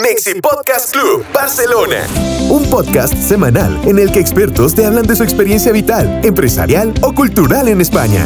Mexi Podcast Club Barcelona. Un podcast semanal en el que expertos te hablan de su experiencia vital, empresarial o cultural en España.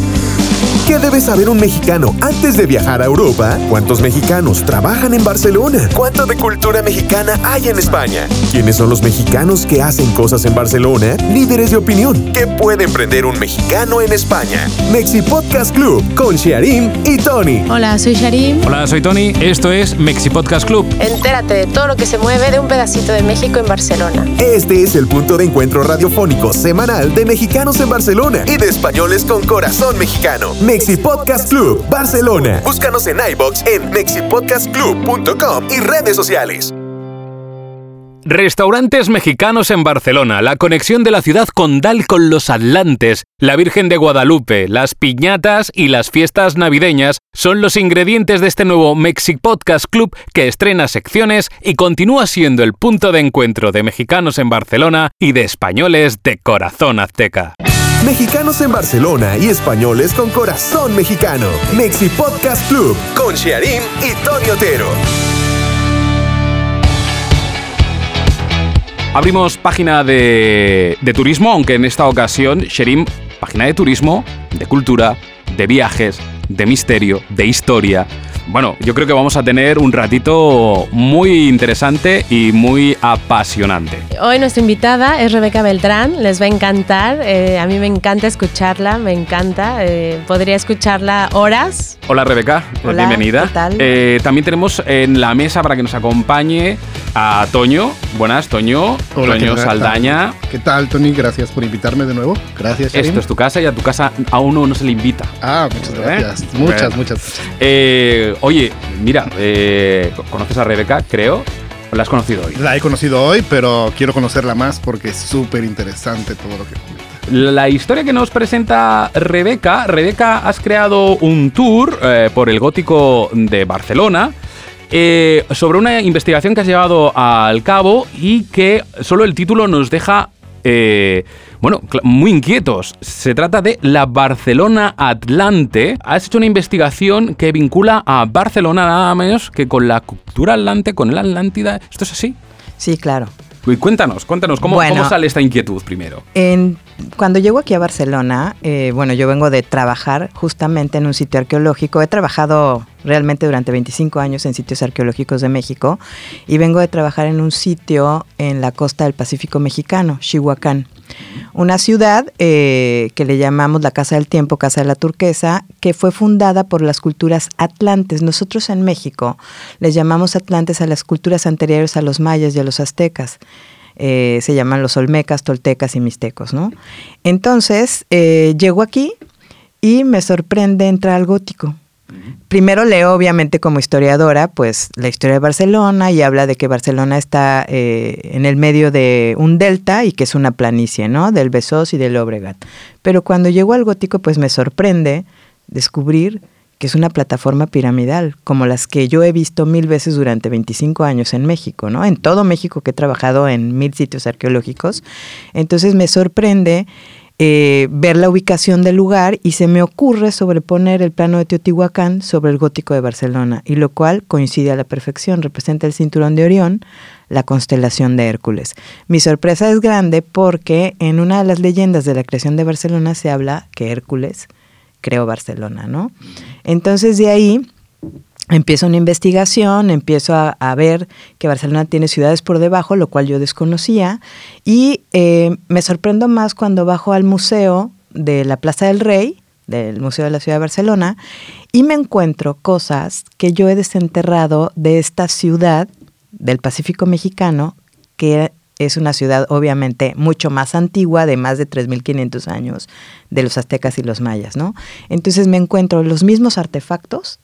¿Qué debe saber un mexicano antes de viajar a Europa? ¿Cuántos mexicanos trabajan en Barcelona? ¿Cuánto de cultura mexicana hay en España? ¿Quiénes son los mexicanos que hacen cosas en Barcelona? Líderes de opinión. ¿Qué puede emprender un mexicano en España? Mexi Podcast Club con Sharim y Tony. Hola, soy Sharim. Hola, soy Tony. Esto es Mexi Podcast Club. Entérate de todo lo que se mueve de un pedacito de México en Barcelona. Este es el punto de encuentro radiofónico semanal de mexicanos en Barcelona y de españoles con corazón mexicano. Mexi Podcast Club Barcelona. Búscanos en iBox en mexipodcastclub.com y redes sociales. Restaurantes mexicanos en Barcelona, la conexión de la ciudad condal con los Atlantes, la Virgen de Guadalupe, las piñatas y las fiestas navideñas son los ingredientes de este nuevo Mexi Podcast Club que estrena secciones y continúa siendo el punto de encuentro de mexicanos en Barcelona y de españoles de corazón azteca. Mexicanos en Barcelona y españoles con corazón mexicano. Mexi Podcast Club con Sharim y Tony Otero. Abrimos página de, de turismo, aunque en esta ocasión, Sherim, página de turismo, de cultura, de viajes, de misterio, de historia. Bueno, yo creo que vamos a tener un ratito muy interesante y muy apasionante. Hoy nuestra invitada es Rebeca Beltrán, les va a encantar, eh, a mí me encanta escucharla, me encanta, eh, podría escucharla horas. Hola Rebeca, Hola, bienvenida. ¿qué tal? Eh, también tenemos en la mesa para que nos acompañe a Toño. Buenas, Toño. Hola, Toño. Saldaña. ¿Qué tal, Tony? Gracias por invitarme de nuevo. Gracias. Esto es tu casa y a tu casa a uno no se le invita. Ah, muchas ¿Eh? gracias. Muchas, Bueno. muchas, muchas. Eh, oye, mira, eh, ¿conoces a Rebeca? Creo. ¿O la has conocido hoy? La he conocido hoy, pero quiero conocerla más porque es súper interesante todo lo que comenta. La historia que nos presenta Rebeca, Rebeca, has creado un tour eh, por el gótico de Barcelona eh, sobre una investigación que has llevado al cabo y que solo el título nos deja, eh, bueno, muy inquietos. Se trata de la Barcelona Atlante. Has hecho una investigación que vincula a Barcelona nada menos que con la cultura atlante, con el Atlántida. ¿Esto es así? Sí, claro. Uy, Cuéntanos, cuéntanos, ¿cómo, Bueno. cómo sale esta inquietud primero? En- cuando llego aquí a Barcelona, eh, bueno, yo vengo de trabajar justamente en un sitio arqueológico. He trabajado realmente durante 25 años en sitios arqueológicos de México y vengo de trabajar en un sitio en la costa del Pacífico mexicano, Chihuacán. Una ciudad eh, que le llamamos la Casa del Tiempo, Casa de la Turquesa, que fue fundada por las culturas atlantes. Nosotros en México les llamamos atlantes a las culturas anteriores a los mayas y a los aztecas. Eh, se llaman los olmecas, toltecas y mixtecos, ¿no? Entonces, eh, llego aquí y me sorprende entrar al gótico. Primero leo, obviamente, como historiadora, pues la historia de Barcelona y habla de que Barcelona está eh, en el medio de un delta y que es una planicie, ¿no? Del Besós y del Obregat. Pero cuando llego al gótico, pues me sorprende descubrir que es una plataforma piramidal, como las que yo he visto mil veces durante 25 años en México, ¿no? En todo México que he trabajado en mil sitios arqueológicos. Entonces me sorprende eh, ver la ubicación del lugar y se me ocurre sobreponer el plano de Teotihuacán sobre el gótico de Barcelona, y lo cual coincide a la perfección, representa el cinturón de Orión, la constelación de Hércules. Mi sorpresa es grande porque en una de las leyendas de la creación de Barcelona se habla que Hércules creó Barcelona, ¿no? Entonces de ahí empiezo una investigación, empiezo a, ver que Barcelona tiene ciudades por debajo, lo cual yo desconocía, y eh, me sorprendo más cuando bajo al museo de la Plaza del Rey, del Museo de la Ciudad de Barcelona, y me encuentro cosas que yo he desenterrado de esta ciudad del Pacífico mexicano, que es una ciudad obviamente mucho más antigua, de más de 3.500 años, de los aztecas y los mayas, ¿no? Entonces me encuentro los mismos artefactos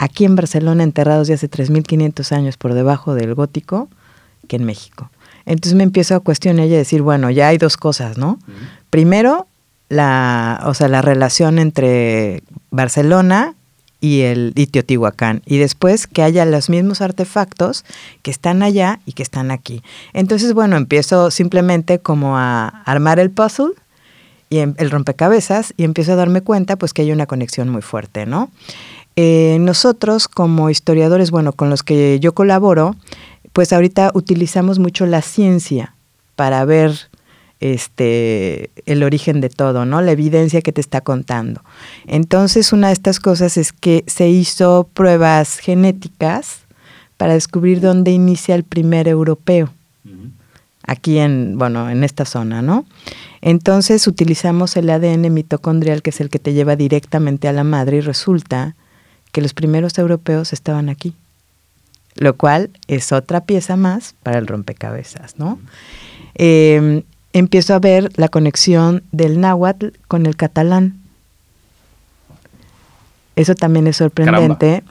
aquí en Barcelona enterrados de hace 3.500 años por debajo del gótico que en México. Entonces me empiezo a cuestionar y a decir, bueno, ya hay dos cosas, ¿no? Primero, la, o sea, la relación entre Barcelona y el y Teotihuacán. Y después que haya los mismos artefactos que están allá y que están aquí. Entonces, bueno, empiezo simplemente como a armar el puzzle y em- el rompecabezas y empiezo a darme cuenta pues que hay una conexión muy fuerte, ¿no? Eh, nosotros como historiadores, bueno, con los que yo colaboro, pues ahorita utilizamos mucho la ciencia para ver este el origen de todo, ¿no? La evidencia que te está contando. Entonces, una de estas cosas es que se hizo pruebas genéticas para descubrir dónde inicia el primer europeo. Aquí en, bueno, en esta zona, ¿no? Entonces utilizamos el ADN mitocondrial, que es el que te lleva directamente a la madre, y resulta que los primeros europeos estaban aquí. Lo cual es otra pieza más para el rompecabezas, ¿no? Em, empiezo a ver la conexión del náhuatl con el catalán. Eso también es sorprendente.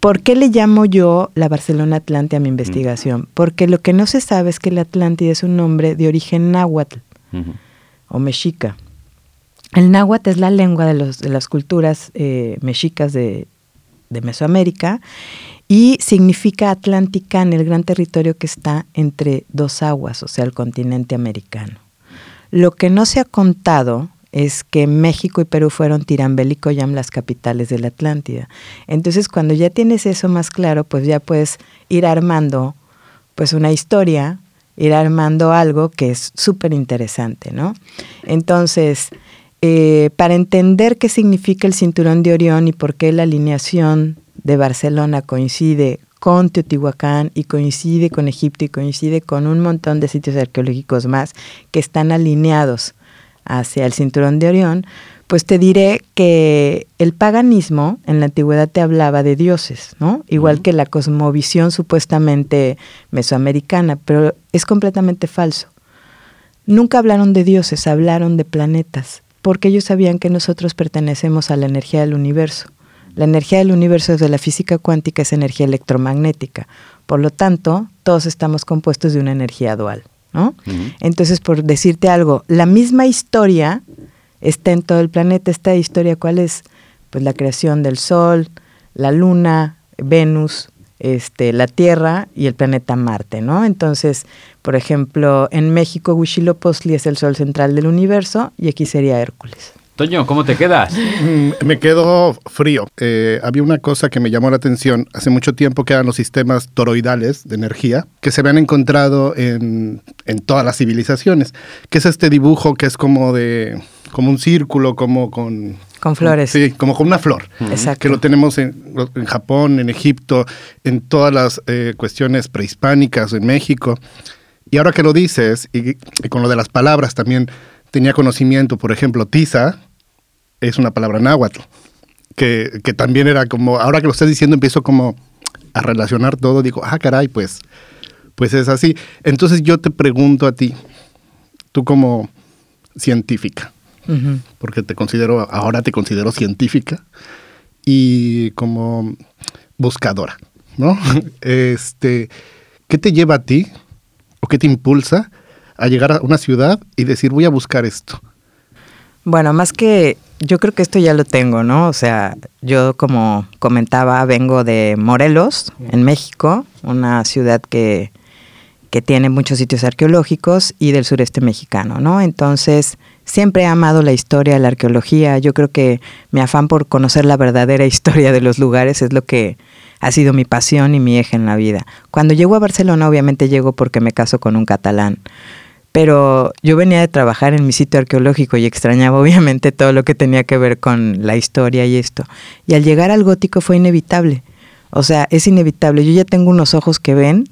¿Por qué le llamo yo la Barcelona Atlántida a mi investigación? Porque lo que no se sabe es que la Atlántida es un nombre de origen náhuatl o mexica. El náhuatl es la lengua de, los, las culturas eh, mexicas de, de Mesoamérica y significa Atlántica en el gran territorio que está entre dos aguas, o sea, el continente americano. Lo que no se ha contado es que México y Perú fueron Tirambel y Coyam las capitales de la Atlántida. Entonces, cuando ya tienes eso más claro, pues ya puedes ir armando pues una historia, ir armando algo que es súper interesante, ¿no? Entonces, eh, para entender qué significa el cinturón de Orión y por qué la alineación de Barcelona coincide con Teotihuacán y coincide con Egipto y coincide con un montón de sitios arqueológicos más que están alineados hacia el cinturón de Orión, pues te diré que el paganismo en la antigüedad te hablaba de dioses, ¿no? Igual que la cosmovisión supuestamente mesoamericana, pero es completamente falso. Nunca hablaron de dioses, hablaron de planetas, porque ellos sabían que nosotros pertenecemos a la energía del universo. La energía del universo de la física cuántica es energía electromagnética. Por lo tanto, todos estamos compuestos de una energía dual. ¿no? Entonces, por decirte algo, la misma historia está en todo el planeta. Esta historia, ¿cuál es? Pues la creación del Sol, la Luna, Venus, este, la Tierra y el planeta Marte, ¿no? Entonces, por ejemplo, en México Huitzilopochtli es el Sol central del universo y aquí sería Hércules. Toño, ¿cómo te quedas? Mm, me quedo frío. Eh, había una cosa que me llamó la atención hace mucho tiempo que eran los sistemas toroidales de energía que se habían encontrado en, en todas las civilizaciones, que es este dibujo que es como de como un círculo, como con con flores. Sí, como con una flor. Exacto. Que lo tenemos en, en, Japón, en Egipto, en todas las eh, cuestiones prehispánicas, en México. Y ahora que lo dices, y, y, con lo de las palabras también tenía conocimiento, por ejemplo, tiza es una palabra náhuatl, que, que también era como, ahora que lo estás diciendo, empiezo como a relacionar todo, digo, ah, caray, pues, pues es así. Entonces yo te pregunto a ti, tú como científica, uh -huh. porque te considero, ahora te considero científica y como buscadora, ¿no? Este, ¿qué te lleva a ti o qué te impulsa a llegar a una ciudad y decir voy a buscar esto? Bueno, más que yo creo que esto ya lo tengo, ¿no? O sea, yo como comentaba, vengo de Morelos, en México, una ciudad que, que tiene muchos sitios arqueológicos y del sureste mexicano, ¿no? Entonces, siempre he amado la historia, la arqueología. Yo creo que mi afán por conocer la verdadera historia de los lugares es lo que ha sido mi pasión y mi eje en la vida. Cuando llego a Barcelona, obviamente llego porque me caso con un catalán pero yo venía de trabajar en mi sitio arqueológico y extrañaba obviamente todo lo que tenía que ver con la historia y esto. Y al llegar al gótico fue inevitable. O sea, es inevitable. Yo ya tengo unos ojos que ven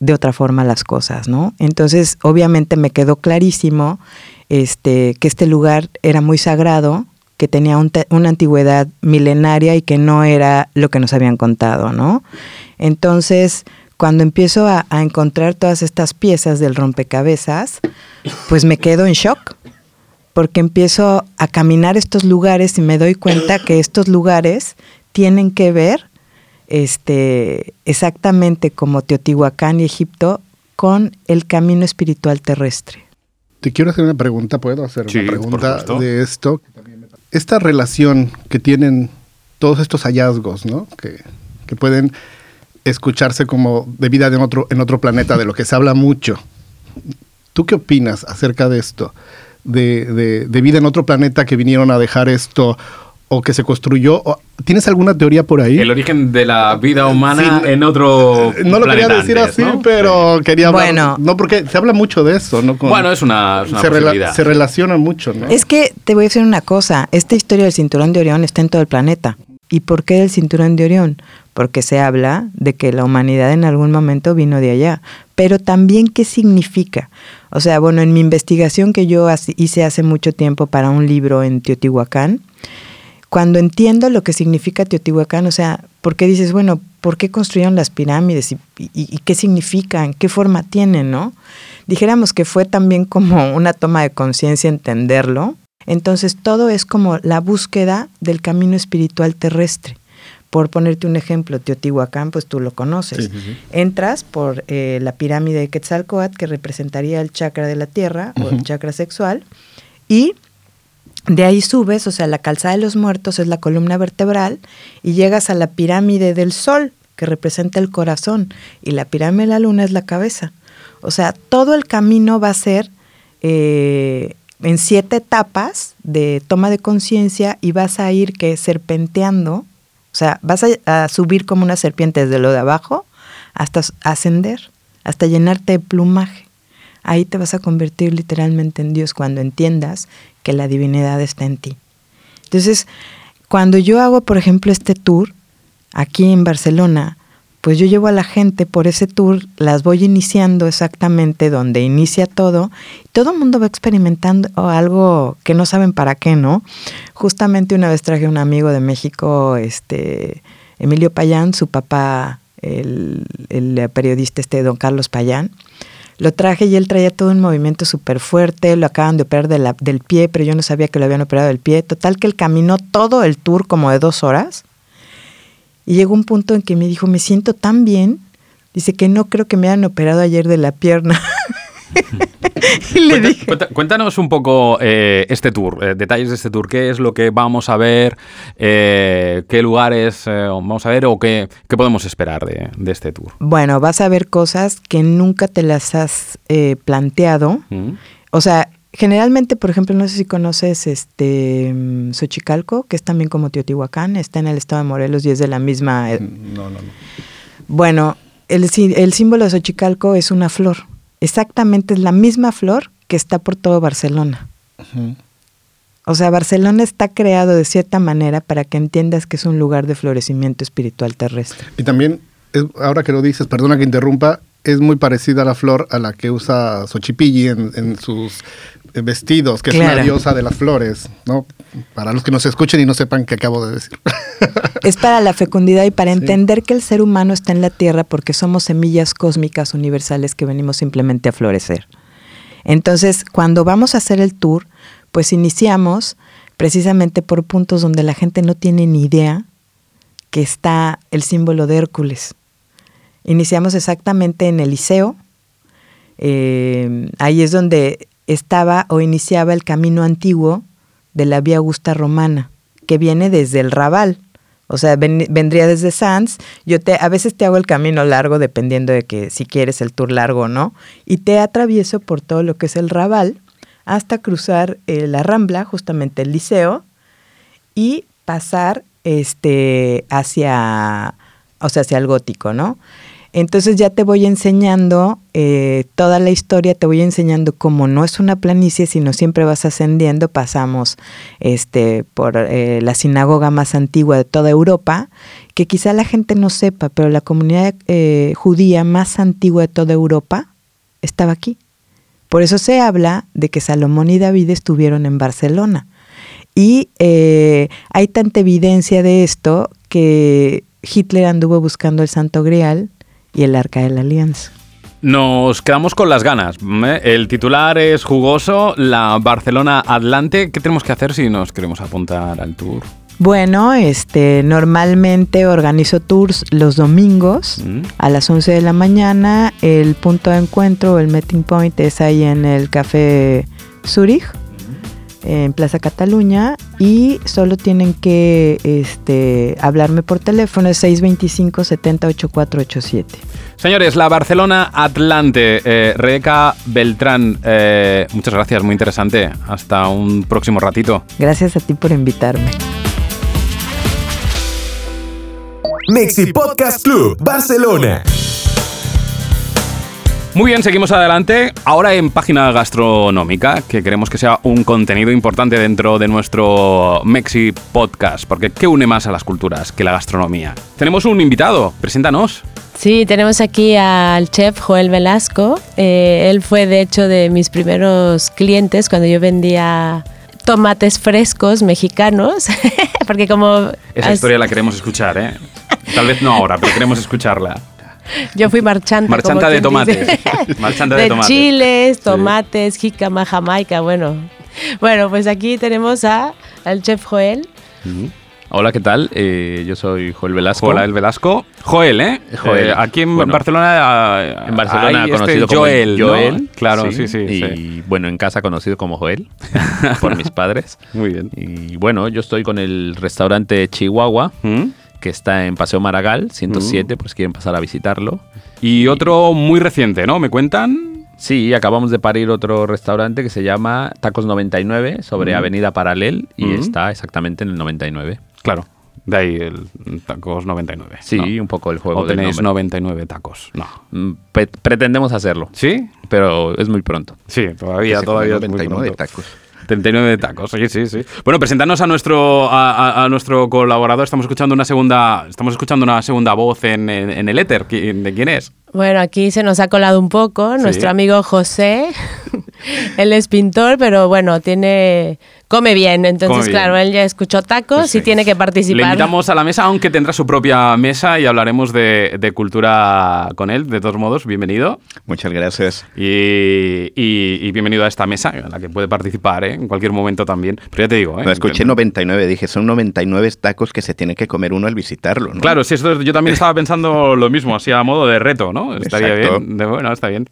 de otra forma las cosas, ¿no? Entonces, obviamente me quedó clarísimo este, que este lugar era muy sagrado, que tenía un una antigüedad milenaria y que no era lo que nos habían contado, ¿no? Entonces, cuando empiezo a, encontrar todas estas piezas del rompecabezas, pues me quedo en shock, porque empiezo a caminar estos lugares y me doy cuenta que estos lugares tienen que ver este, exactamente como Teotihuacán y Egipto con el camino espiritual terrestre. Te quiero hacer una pregunta, ¿puedo hacer sí, una pregunta de esto? Esta relación que tienen todos estos hallazgos, ¿no? Que, que pueden escucharse como de vida en otro, en otro planeta, de lo que se habla mucho. ¿Tú qué opinas acerca de esto? De, de, de, vida en otro planeta que vinieron a dejar esto, o que se construyó. ¿Tienes alguna teoría por ahí? El origen de la vida humana en otro. No lo quería decir así, pero quería hablar. Bueno. No, porque se habla mucho de eso, ¿no? bueno, es una, se, se, relaciona mucho, ¿no? Es que te voy a decir una cosa. Esta historia del cinturón de Orión está en todo el planeta. ¿Y por qué el cinturón de Orión? Porque se habla de que la humanidad en algún momento vino de allá. Pero también, ¿qué significa? O sea, bueno, en mi investigación que yo hice hace mucho tiempo para un libro en Teotihuacán, cuando entiendo lo que significa Teotihuacán, o sea, ¿por qué dices, bueno, ¿por qué construyeron las pirámides y, y, qué significan, qué forma tienen, no? Dijéramos que fue también como una toma de conciencia entenderlo. Entonces todo es como la búsqueda del camino espiritual terrestre. Por ponerte un ejemplo, Teotihuacán, pues tú lo conoces. Entras por eh, la pirámide de Quetzalcoatl, que representaría el chakra de la tierra o el chakra sexual, y de ahí subes, o sea, la calzada de los muertos es la columna vertebral y llegas a la pirámide del sol, que representa el corazón, y la pirámide de la luna es la cabeza. O sea, todo el camino va a ser eh, en siete etapas de toma de conciencia y vas a ir que serpenteando, o sea, vas a, a, subir como una serpiente desde lo de abajo hasta ascender, hasta llenarte de plumaje. Ahí te vas a convertir literalmente en Dios cuando entiendas que la divinidad está en ti. Entonces, cuando yo hago, por ejemplo, este tour aquí en Barcelona, pues yo llevo a la gente por ese tour, las voy iniciando exactamente donde inicia todo, todo el mundo va experimentando algo que no saben para qué, ¿no? Justamente una vez traje a un amigo de México, este, Emilio Payán, su papá, el, el periodista este, don Carlos Payán, lo traje y él traía todo un movimiento súper fuerte, lo acaban de operar del pie, pero yo no sabía que lo habían operado del pie. Total que él caminó todo el tour como de dos horas. Y llegó un punto en que me dijo, me siento tan bien. Dice que no creo que me hayan operado ayer de la pierna. Cuéntanos un poco eh, este tour, eh, detalles de este tour. ¿Qué es lo que vamos a ver? Eh, ¿Qué lugares vamos a ver o qué, podemos esperar de, este tour? Bueno, vas a ver cosas que nunca te las has planteado. Mm. O sea, generalmente, por ejemplo, no sé si conoces este mm, Xochicalco, que es también como Teotihuacán, está en el estado de Morelos y es de la misma... Mm, no, no, no. Bueno, el, el símbolo de Xochicalco es una flor exactamente es la misma flor que está por todo Barcelona. O sea, Barcelona está creado de cierta manera para que entiendas que es un lugar de florecimiento espiritual terrestre. Y también, ahora que lo dices, perdona que interrumpa, es muy parecida a la flor a la que usa Xochipilli en, sus vestidos, que es una diosa de las flores, ¿no? Para los que nos escuchen y no sepan qué acabo de decir. Es para la fecundidad y para entender que el ser humano está en la tierra porque somos semillas cósmicas universales que venimos simplemente a florecer. Entonces, cuando vamos a hacer el tour, pues iniciamos precisamente por puntos donde la gente no tiene ni idea que está el símbolo de Hércules. Iniciamos exactamente en el liceo. Eh, ahí es donde estaba o iniciaba el camino antiguo de la Vía Augusta Romana, que viene desde el Raval. O sea, vendría desde Sanz. Yo te, a veces te hago el camino largo dependiendo de que si quieres el tour largo o no. Y te atravieso por todo lo que es el Raval hasta cruzar eh, la Rambla, justamente el Liceo, y pasar este, hacia, o sea, hacia el gótico, ¿no? Entonces ya te voy enseñando eh, toda la historia, te voy enseñando cómo no es una planicie, sino siempre vas ascendiendo. Pasamos este, por eh, la sinagoga más antigua de toda Europa, que quizá la gente no sepa, pero la comunidad eh, judía más antigua de toda Europa estaba aquí. Por eso se habla de que Salomón y David estuvieron en Barcelona. Y hay tanta evidencia de esto que Hitler anduvo buscando el Santo Grial y el Arca de la Alianza. Nos quedamos con las ganas. ¿eh? El titular es jugoso, la Barcelona Atlante. ¿Qué tenemos que hacer si nos queremos apuntar al tour? Bueno, este, normalmente organizo tours los domingos mm. a las 11 de la mañana. El punto de encuentro, el meeting point, es ahí en el Café Zurich en Plaza Cataluña y solo tienen que este, hablarme por teléfono, es 625 708487 Señores, la Barcelona Atlante, eh, Rebeca Beltrán, eh, muchas gracias, muy interesante. Hasta un próximo ratito. Gracias a ti por invitarme. Mexi Podcast Club, Barcelona. Muy bien, seguimos adelante. Ahora en página gastronómica, que queremos que sea un contenido importante dentro de nuestro Mexi Podcast, porque ¿qué une más a las culturas que la gastronomía? Tenemos un invitado, preséntanos. Sí, tenemos aquí al chef Joel Velasco. Eh, él fue de hecho de mis primeros clientes cuando yo vendía tomates frescos mexicanos, porque como... Esa historia la queremos escuchar, ¿eh? Tal vez no ahora, pero queremos escucharla. Yo fui marchanta. Marchanta como de tomates. Marchanta de de tomates. chiles, Sí. tomates, jícama, jamaica, bueno. Bueno, pues aquí tenemos a, al chef Joel. Hola, ¿qué tal? Eh, yo soy Joel Velasco. Joel Velasco. Joel, ¿eh? Joel. Eh, aquí en Bueno, Barcelona. ah, En Barcelona hay conocido este como Joel. ¿no? Joel. Claro, sí, sí. Y sí. bueno, en casa conocido como Joel por mis padres. Muy bien. Y bueno, yo estoy con el restaurante Chihuahua, ¿Mm? Que está en Paseo Maragall, 107, por si quieren pasar a visitarlo. Y otro muy reciente, ¿no? ¿Me cuentan? Sí, acabamos de parir otro restaurante que se llama Tacos 99 sobre Ujú. Avenida Paralel y Ujú. está exactamente en el 99. Claro. De ahí el tacos 99. Sí, ¿no? un poco el juego O del tenéis nombre. 99 tacos. No. Mm, pe- pretendemos hacerlo, ¿Sí? pero es muy pronto. Sí, todavía, todavía. come es muy 99 pronto. tacos. 39 tacos, sí, sí, sí. Bueno, presentarnos a nuestro, a, a- a nuestro colaborador. Estamos escuchando una segunda, estamos escuchando una segunda voz en, en- en el éter. ¿Qui- ¿De quién es? Bueno, aquí se nos ha colado un poco Sí. nuestro amigo José. él es pintor, pero bueno, tiene come bien. Entonces, Come bien. claro, él ya escuchó tacos y tiene que participar. Le invitamos a la mesa, aunque tendrá su propia mesa y hablaremos de, de cultura con él. De todos modos, bienvenido. Muchas gracias. Y, y- y bienvenido a esta mesa, en la que puede participar ¿eh? en cualquier momento también. Pero ya te digo, ¿eh? No, escuché 99, dije, son 99 tacos que se tiene que comer uno al visitarlo, ¿no? Claro, sí, esto, yo también estaba pensando lo mismo, así a modo de reto, ¿no? Estaría Exacto. bien. De- bueno, está bien.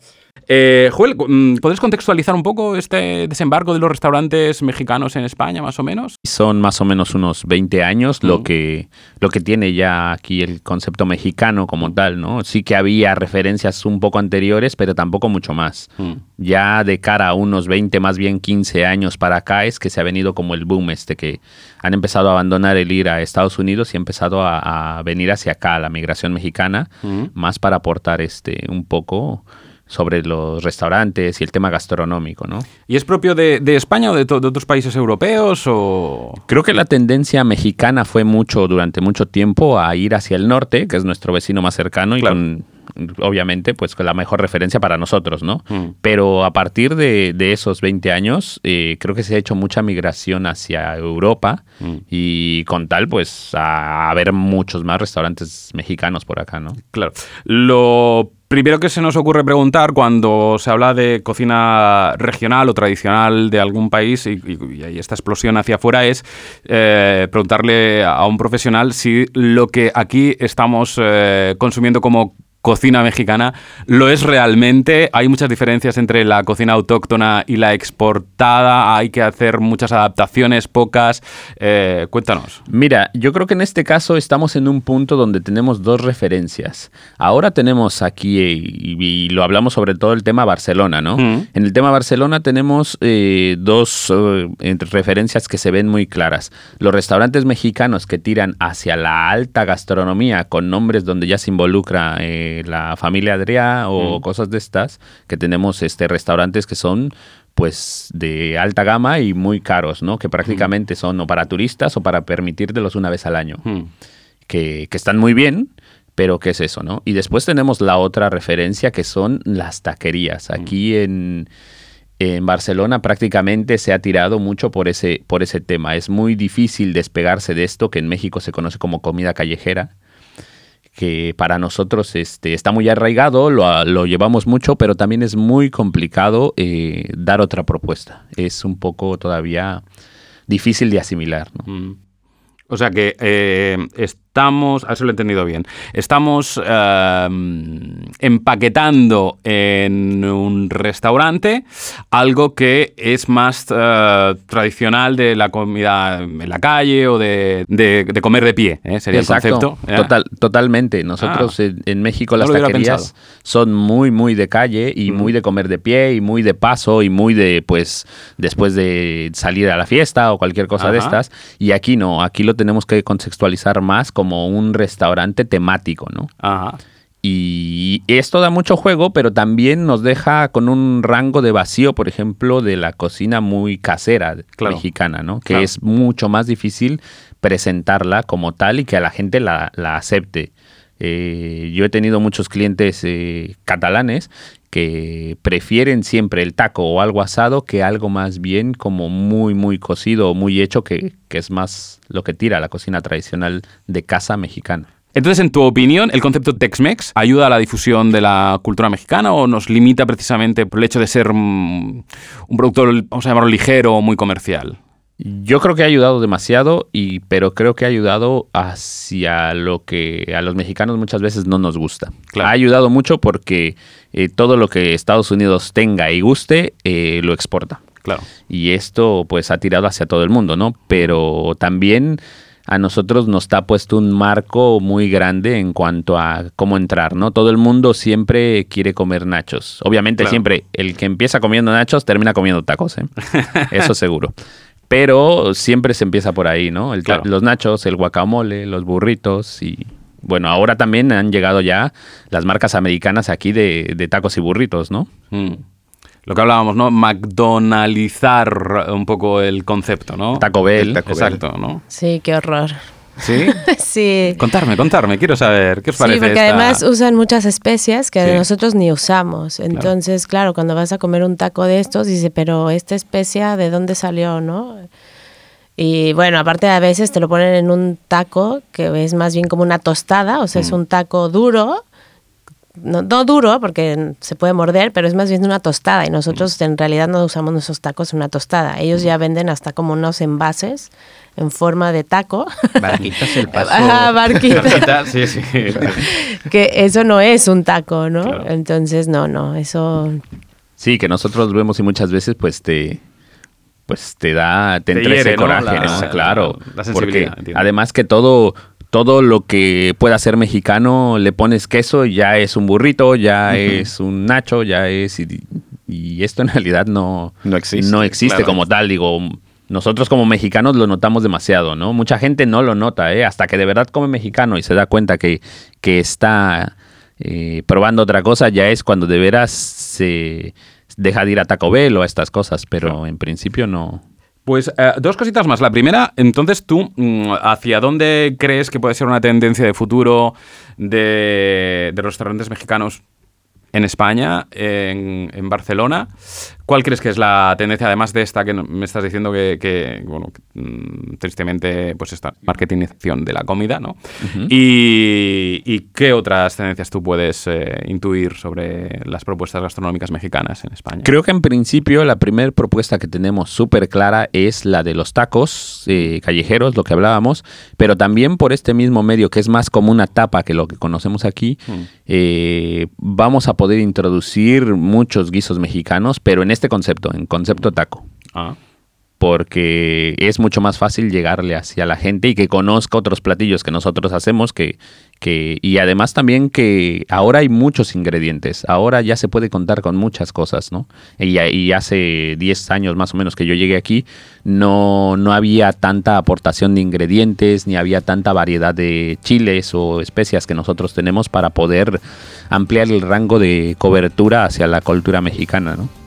Eh, Joel, mm, ¿podrías contextualizar un poco este desembarco de los restaurantes mexicanos en España, más o menos? Son más o menos unos 20 años lo, Mm. que, lo que tiene ya aquí el concepto mexicano como tal, ¿no? Sí que había referencias un poco anteriores, pero tampoco mucho más. Ya de cara a unos 20, más bien 15 años para acá es que se ha venido como el boom este, que han empezado a abandonar el ir a Estados Unidos y ha empezado a, a venir hacia acá, la migración mexicana, Mm. más para aportar este un poco sobre los restaurantes y el tema gastronómico, ¿no? ¿Y es propio de, de España o de, de otros países europeos? O... Creo que la tendencia mexicana fue mucho, durante mucho tiempo, a ir hacia el norte, que es nuestro vecino más cercano y con, obviamente, pues la mejor referencia para nosotros, ¿no? Mm. Pero a partir de, de esos 20 años, eh, creo que se ha hecho mucha migración hacia Europa Mm. y con tal, pues, a, a ver muchos más restaurantes mexicanos por acá, ¿no? Claro. Lo primero que se nos ocurre preguntar cuando se habla de cocina regional o tradicional de algún país y, y- esta explosión hacia afuera es eh, preguntarle a un profesional si lo que aquí estamos eh, consumiendo como cocina mexicana lo es realmente. Hay muchas diferencias entre la cocina autóctona y la exportada. Hay que hacer muchas adaptaciones, pocas. Eh, cuéntanos. Mira, yo creo que en este caso estamos en un punto donde tenemos dos referencias. Ahora tenemos aquí, eh, y, y lo hablamos sobre todo el tema Barcelona, ¿no? Mm. En el tema Barcelona tenemos eh, dos eh, referencias que se ven muy claras. Los restaurantes mexicanos que tiran hacia la alta gastronomía con nombres donde ya se involucra eh, la familia Adrià o cosas de estas, que tenemos este, restaurantes que son pues de alta gama y muy caros, ¿no? Que prácticamente son o para turistas o para permitírtelos una vez al año, que, que están muy bien, pero ¿qué es eso, no? Y después tenemos la otra referencia que son las taquerías. Aquí en, en Barcelona prácticamente se ha tirado mucho por ese, por ese tema. Es muy difícil despegarse de esto que en México se conoce como comida callejera que para nosotros este, está muy arraigado, lo, lo llevamos mucho, pero también es muy complicado eh, dar otra propuesta. Es un poco todavía difícil de asimilar. Mm. O sea que eh, estamos, a ver si lo he entendido bien, estamos eh, empaquetando en un restaurante algo que es más eh, tradicional de la comida en la calle o de, de- de comer de pie, ¿eh? sería Exacto, el concepto. ¿eh? Total, totalmente. Nosotros Ah. en, en México las taquerías son muy, muy de calle y muy de comer de pie y muy de paso y muy de, pues, después de salir a la fiesta o cualquier cosa de Ajá. estas. Y aquí no, aquí lo tenemos que contextualizar más como como un restaurante temático, ¿no? Ajá. Y esto da mucho juego, pero también nos deja con un rango de vacío, por ejemplo, de la cocina muy casera Claro. mexicana, ¿no? Que Claro. es mucho más difícil presentarla como tal y que a la gente la, la acepte. Eh, yo he tenido muchos clientes eh, catalanes que prefieren siempre el taco o algo asado que algo más bien como muy, muy cocido o muy hecho, que, que es más lo que tira la cocina tradicional de casa mexicana. Entonces, en tu opinión, ¿el concepto Tex-Mex ayuda a la difusión de la cultura mexicana o nos limita precisamente por el hecho de ser mm, un producto, vamos a llamarlo ligero o muy comercial? Yo creo que ha ayudado demasiado, y, pero creo que ha ayudado hacia lo que a los mexicanos muchas veces no nos gusta. Claro. Ha ayudado mucho porque eh, todo lo que Estados Unidos tenga y guste, eh, lo exporta. Claro. Y esto pues ha tirado hacia todo el mundo, ¿no? Pero también a nosotros nos está puesto un marco muy grande en cuanto a cómo entrar, ¿no? Todo el mundo siempre quiere comer nachos. Obviamente Claro. siempre el que empieza comiendo nachos termina comiendo tacos, ¿eh? Eso seguro. Pero siempre se empieza por ahí, ¿no? El ta- Claro. Los nachos, el guacamole, los burritos y... Bueno, ahora también han llegado ya las marcas americanas aquí de, de tacos y burritos, ¿no? Mm. Lo que hablábamos, ¿no? McDonaldizar un poco el concepto, ¿no? Taco Bell. El Taco Bell. Exacto, ¿no? Sí, qué horror. ¿Sí? sí. contarme, contarme, quiero saber, ¿qué os Sí, parece porque esta- además usan muchas especias que Sí. nosotros ni usamos. Entonces, claro. cuando vas a comer un taco de estos, dice, pero esta especia, ¿de dónde salió, no? Y bueno, aparte a veces te lo ponen en un taco que es más bien como una tostada, o sea, Mm. es un taco duro. No, no duro porque se puede morder, pero es más bien una tostada y nosotros en realidad no usamos nuestros tacos en una tostada. Ellos ya venden hasta como unos envases en forma de taco. Barquitas el paso. Ajá, barquita. Barquita, sí, sí. que eso no es un taco, ¿no? Claro. Entonces, no, no, eso... Sí, que nosotros vemos y muchas veces pues te pues te da te, Te entra hiere, ese ¿no? coraje, La- ¿no? la- claro, la sensibilidad, porque entiendo. además que todo todo lo que pueda ser mexicano le pones queso ya es un burrito, ya es un nacho, ya es y, y esto en realidad no No existe, no existe claro. como tal, digo, nosotros como mexicanos lo notamos demasiado, ¿no? Mucha gente no lo nota, ¿eh? Hasta que de verdad come mexicano y se da cuenta que, que está eh, probando otra cosa, ya es cuando de veras se deja de ir a Taco Bell o a estas cosas, pero en principio no. Pues eh, dos cositas más. La primera, entonces tú, mm, ¿hacia dónde crees que puede ser una tendencia de futuro de, los restaurantes mexicanos en España, en Barcelona? ¿Cuál crees que es la tendencia, además de esta que me estás diciendo que, que, bueno, que, mm, tristemente, pues esta marketingización de la comida, ¿no? y, y qué otras tendencias tú puedes eh, intuir sobre las propuestas gastronómicas mexicanas en España? Creo que en principio la primera propuesta que tenemos súper clara es la de los tacos eh, callejeros, lo que hablábamos, pero también por este mismo medio que es más como una tapa que lo que conocemos aquí, Mm. eh, vamos a poder introducir muchos guisos mexicanos, pero en este concepto, en concepto taco. Ah. porque es mucho más fácil llegarle hacia la gente y que conozca otros platillos que nosotros hacemos que, que y además también que ahora hay muchos ingredientes, ahora ya se puede contar con muchas cosas, ¿no? Y, y hace 10 años más o menos que yo llegué aquí, no, no había tanta aportación de ingredientes, ni había tanta variedad de chiles o especias que nosotros tenemos para poder ampliar el rango de cobertura hacia la cultura mexicana, ¿no?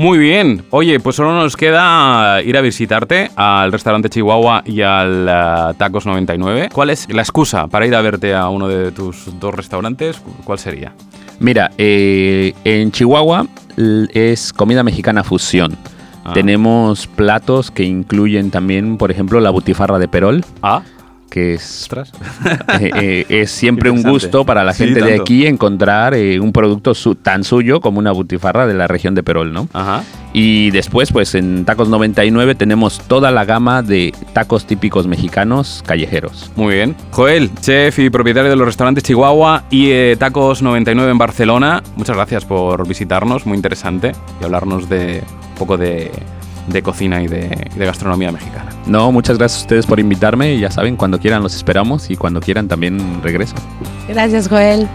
Muy bien. Oye, pues solo nos queda ir a visitarte al restaurante Chihuahua y al eh, Tacos 99. ¿Cuál es la excusa para ir a verte a uno de tus dos restaurantes? ¿Cuál sería? Mira, eh, en Chihuahua es comida mexicana fusión. Ah. Tenemos platos que incluyen también, por ejemplo, la butifarra de Perol, Ah, que es, eh, eh, es siempre un gusto para la Sí, gente de aquí encontrar eh, un producto su- tan suyo como una butifarra de la región de Perol, ¿no? Ajá. Y después, pues en Tacos 99 tenemos toda la gama de tacos típicos mexicanos callejeros. Muy bien. Joel, chef y propietario de los restaurantes Chihuahua y eh, Tacos 99 en Barcelona. Muchas gracias por visitarnos, muy interesante, y hablarnos de un poco de, de cocina y de, y de gastronomía mexicana. No, muchas gracias a ustedes por invitarme. Ya saben, cuando quieran los esperamos y cuando quieran también regreso. Gracias, Joel.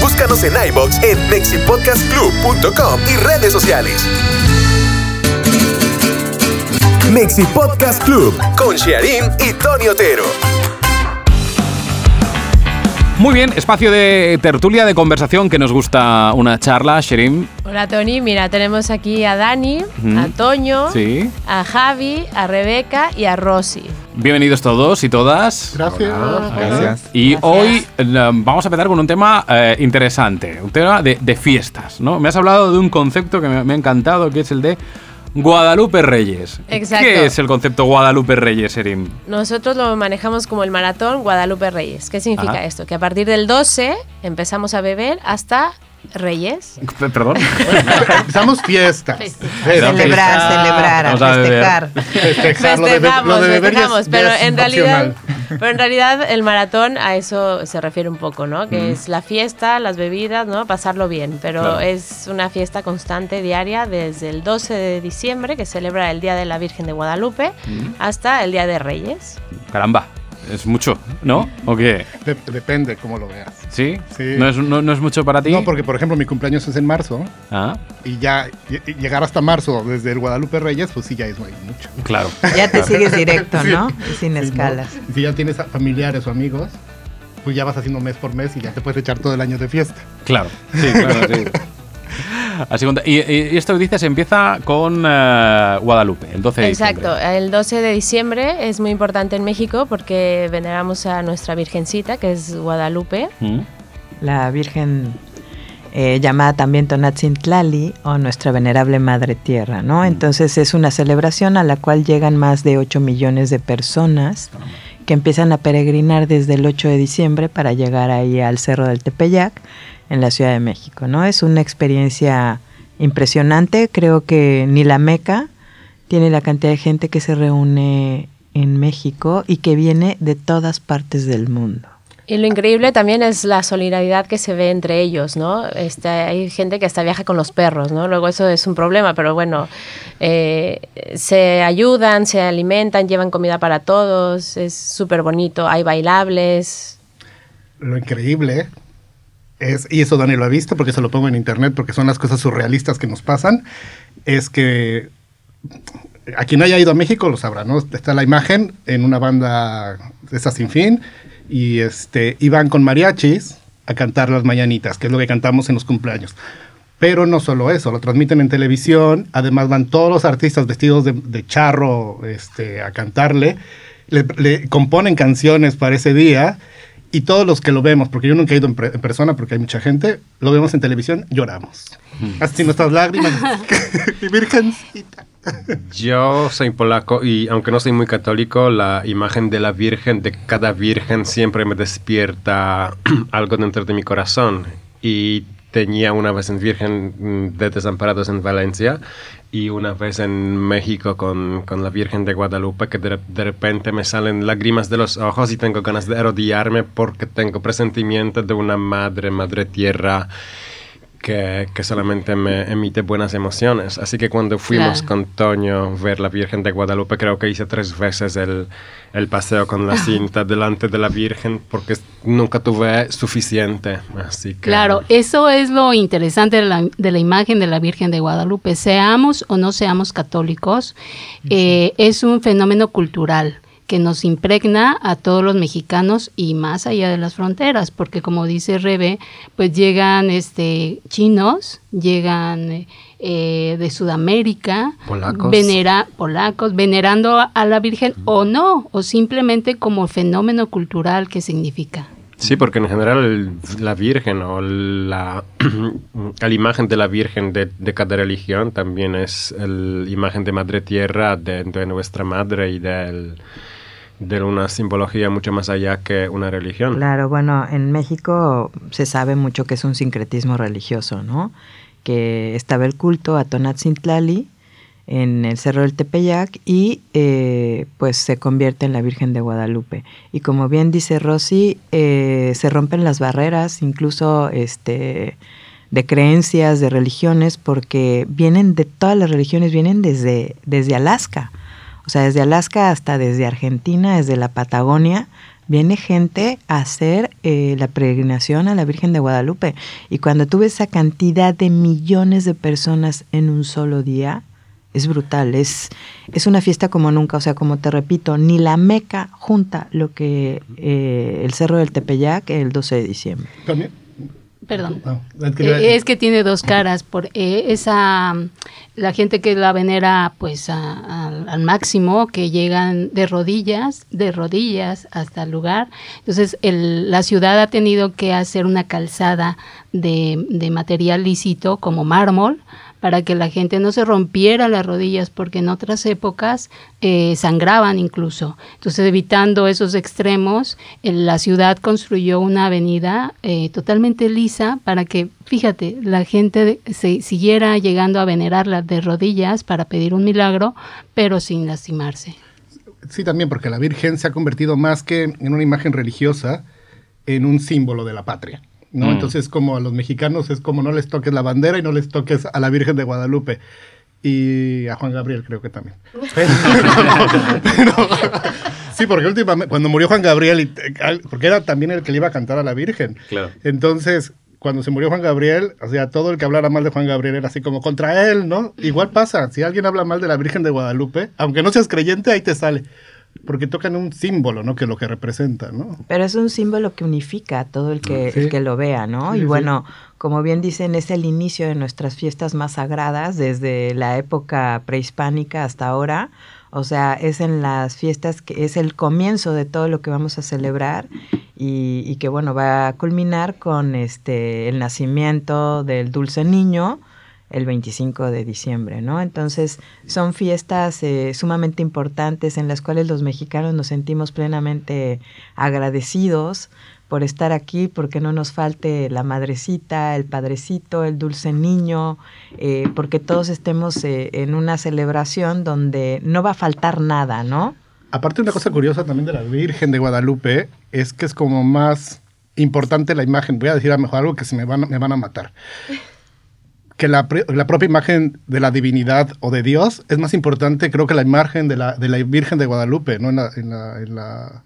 Búscanos en iBox en mexipodcastclub.com y redes sociales. Mexi Podcast Club con Shearim y Tony Otero. Muy bien, espacio de tertulia, de conversación que nos gusta una charla, Sherim. Hola Tony, mira, tenemos aquí a Dani, a Toño, Sí. a Javi, a Rebeca y a Rosy. Bienvenidos todos y todas. Gracias. Gracias. Y Gracias. hoy eh, vamos a empezar con un tema eh, interesante, un tema de, de fiestas, ¿no? Me has hablado de un concepto que me, me ha encantado, que es el de Guadalupe Reyes. Exacto. ¿Qué es el concepto Guadalupe Reyes, Erin? Nosotros lo manejamos como el maratón Guadalupe Reyes. ¿Qué significa Ajá. esto? Que a partir del 12 empezamos a beber hasta Reyes. P- Perdón. Empezamos fiesta. Celebrar, celebrar, a beber. festejar. Festejar, lo de lo de es- festejamos, ya pero es en realidad, pero en realidad el maratón a eso se refiere un poco, ¿no? Mm. Que es la fiesta, las bebidas, ¿no? Pasarlo bien, pero Claro. es una fiesta constante diaria desde el 12 de diciembre que celebra el Día de la Virgen de Guadalupe Mm. hasta el Día de Reyes. Caramba, es mucho, ¿no? ¿O qué? De- depende cómo lo veas. ¿Sí? Sí. ¿No, es, no, no es mucho para ti? No, porque por ejemplo mi cumpleaños es en marzo Ah, y ya y- llegar hasta marzo desde el Guadalupe Reyes, pues sí ya es muy mucho. claro. Ya te sigues directo, Sí. ¿no? Y sin escalas. Si ya tienes familiares o amigos, pues ya vas haciendo mes por mes y ya te puedes echar todo el año de fiesta. Claro, sí, claro, sí. Así y, y esto dices empieza con eh, Guadalupe, el 12 de Exacto, diciembre. el 12 de diciembre es muy importante en México porque veneramos a nuestra Virgencita, que es Guadalupe. Mm. La Virgen eh, llamada también Tonatzintlali o nuestra venerable Madre Tierra, ¿no? Entonces es una celebración a la cual llegan más de 8 millones de personas que empiezan a peregrinar desde el 8 de diciembre para llegar ahí al Cerro del Tepeyac en la Ciudad de México, ¿no? Es una experiencia impresionante, creo que ni la Meca tiene la cantidad de gente que se reúne en México y que viene de todas partes del mundo. Y lo increíble también es la solidaridad que se ve entre ellos, ¿no? Este, hay gente que hasta viaja con los perros, ¿no? Luego eso es un problema, pero bueno, eh, se ayudan, se alimentan, llevan comida para todos, es súper bonito, hay bailables. Lo increíble es, y eso Dani lo ha visto porque se lo pongo en internet porque son las cosas surrealistas que nos pasan, es que a quien haya ido a México lo sabrá, ¿no? Está la imagen en una banda de esa sin fin y este iban con mariachis a cantar las mañanitas, que es lo que cantamos en los cumpleaños. Pero no solo eso, lo transmiten en televisión, además van todos los artistas vestidos de, charro este, a cantarle, le, le componen canciones para ese día y todos los que lo vemos, porque yo nunca he ido en, pre- en persona porque hay mucha gente, lo vemos en televisión, lloramos. Así nuestras lágrimas. Mi virgencita. Yo soy polaco y aunque no soy muy católico, la imagen de la Virgen, de cada Virgen, siempre me despierta algo dentro de mi corazón. Y tenía una vez en Virgen de Desamparados en Valencia y una vez en México con, con la Virgen de Guadalupe que de, de repente me salen lágrimas de los ojos y tengo ganas de arrodillarme porque tengo presentimiento de una madre, madre tierra que, que solamente me emite buenas emociones. Así que cuando fuimos Claro. con Toño a ver la Virgen de Guadalupe, creo que hice tres veces el, el paseo con la cinta delante de la Virgen porque nunca tuve suficiente. Así que... Claro, eso es lo interesante de la, de la imagen de la Virgen de Guadalupe. Seamos o no seamos católicos, eh, es un fenómeno cultural que nos impregna a todos los mexicanos y más allá de las fronteras, porque como dice Rebe, pues llegan este chinos, llegan eh, de Sudamérica, Polacos. venera, polacos, venerando a, la Virgen o no, o simplemente como fenómeno cultural que significa. Sí, porque en general el- la Virgen o la, la imagen de la Virgen de, de cada religión también es la imagen de Madre Tierra, de, de nuestra Madre y del- de una simbología mucho más allá que una religión. Claro, bueno, en México se sabe mucho que es un sincretismo religioso, ¿no? Que estaba el culto a Tonatzintlali en el Cerro del Tepeyac y eh, pues se convierte en la Virgen de Guadalupe. Y como bien dice Rosy, eh, se rompen las barreras, incluso este de creencias, de religiones, porque vienen de todas las religiones, vienen desde, desde Alaska. O sea, desde Alaska hasta desde Argentina, desde la Patagonia, viene gente a hacer eh, la peregrinación a la Virgen de Guadalupe. Y cuando tú ves esa cantidad de millones de personas en un solo día, es brutal, es, es una fiesta como nunca, o sea, como te repito, ni la Meca junta lo que eh, el Cerro del Tepeyac el 12 de diciembre. También. Perdón. No, es que iba a Eh, es que tiene dos caras. Por eh, esa la gente que la venera pues a- al- al máximo, que llegan de rodillas, de rodillas hasta el lugar. Entonces el- la ciudad ha tenido que hacer una calzada de, de material lícito como mármol para que la gente no se rompiera las rodillas porque en otras épocas eh, sangraban incluso. Entonces evitando esos extremos, eh, la ciudad construyó una avenida eh, totalmente lisa para que, fíjate, la gente se siguiera llegando a venerarla de rodillas para pedir un milagro, pero sin lastimarse. Sí, también, porque la Virgen se ha convertido más que en una imagen religiosa, en un símbolo de la patria. ¿No? Mm. Entonces, como a los mexicanos es como no les toques la bandera y no les toques a la Virgen de Guadalupe. Y a Juan Gabriel creo que también. Pero- pero- sí, porque últimamente, cuando murió Juan Gabriel, y- porque era también el que le iba a cantar a la Virgen. Claro. Entonces, cuando se murió Juan Gabriel, o sea, todo el que hablara mal de Juan Gabriel era así como contra él, ¿no? Igual pasa, si alguien habla mal de la Virgen de Guadalupe, aunque no seas creyente, ahí te sale. Porque tocan un símbolo, ¿no? Que lo que representa, ¿no? Pero es un símbolo que unifica a todo el que, Sí. el que lo vea, ¿no? Sí, y sí. bueno, como bien dicen, es el inicio de nuestras fiestas más sagradas desde la época prehispánica hasta ahora. O sea, es en las fiestas que es el comienzo de todo lo que vamos a celebrar y, y que bueno, va a culminar con este el nacimiento del dulce niño el 25 de diciembre, ¿no? Entonces son fiestas eh, sumamente importantes en las cuales los mexicanos nos sentimos plenamente agradecidos por estar aquí, porque no nos falte la madrecita, el padrecito, el dulce niño, eh, porque todos estemos eh, en una celebración donde no va a faltar nada, ¿no? Aparte, una cosa curiosa también de la Virgen de Guadalupe es que es como más importante la imagen. Voy a decir a lo mejor algo que se me van, me van a matar. Que la, pre- la propia imagen de la divinidad o de Dios es más importante, creo que la imagen de la, de la Virgen de Guadalupe, ¿no? En la. en la- en la-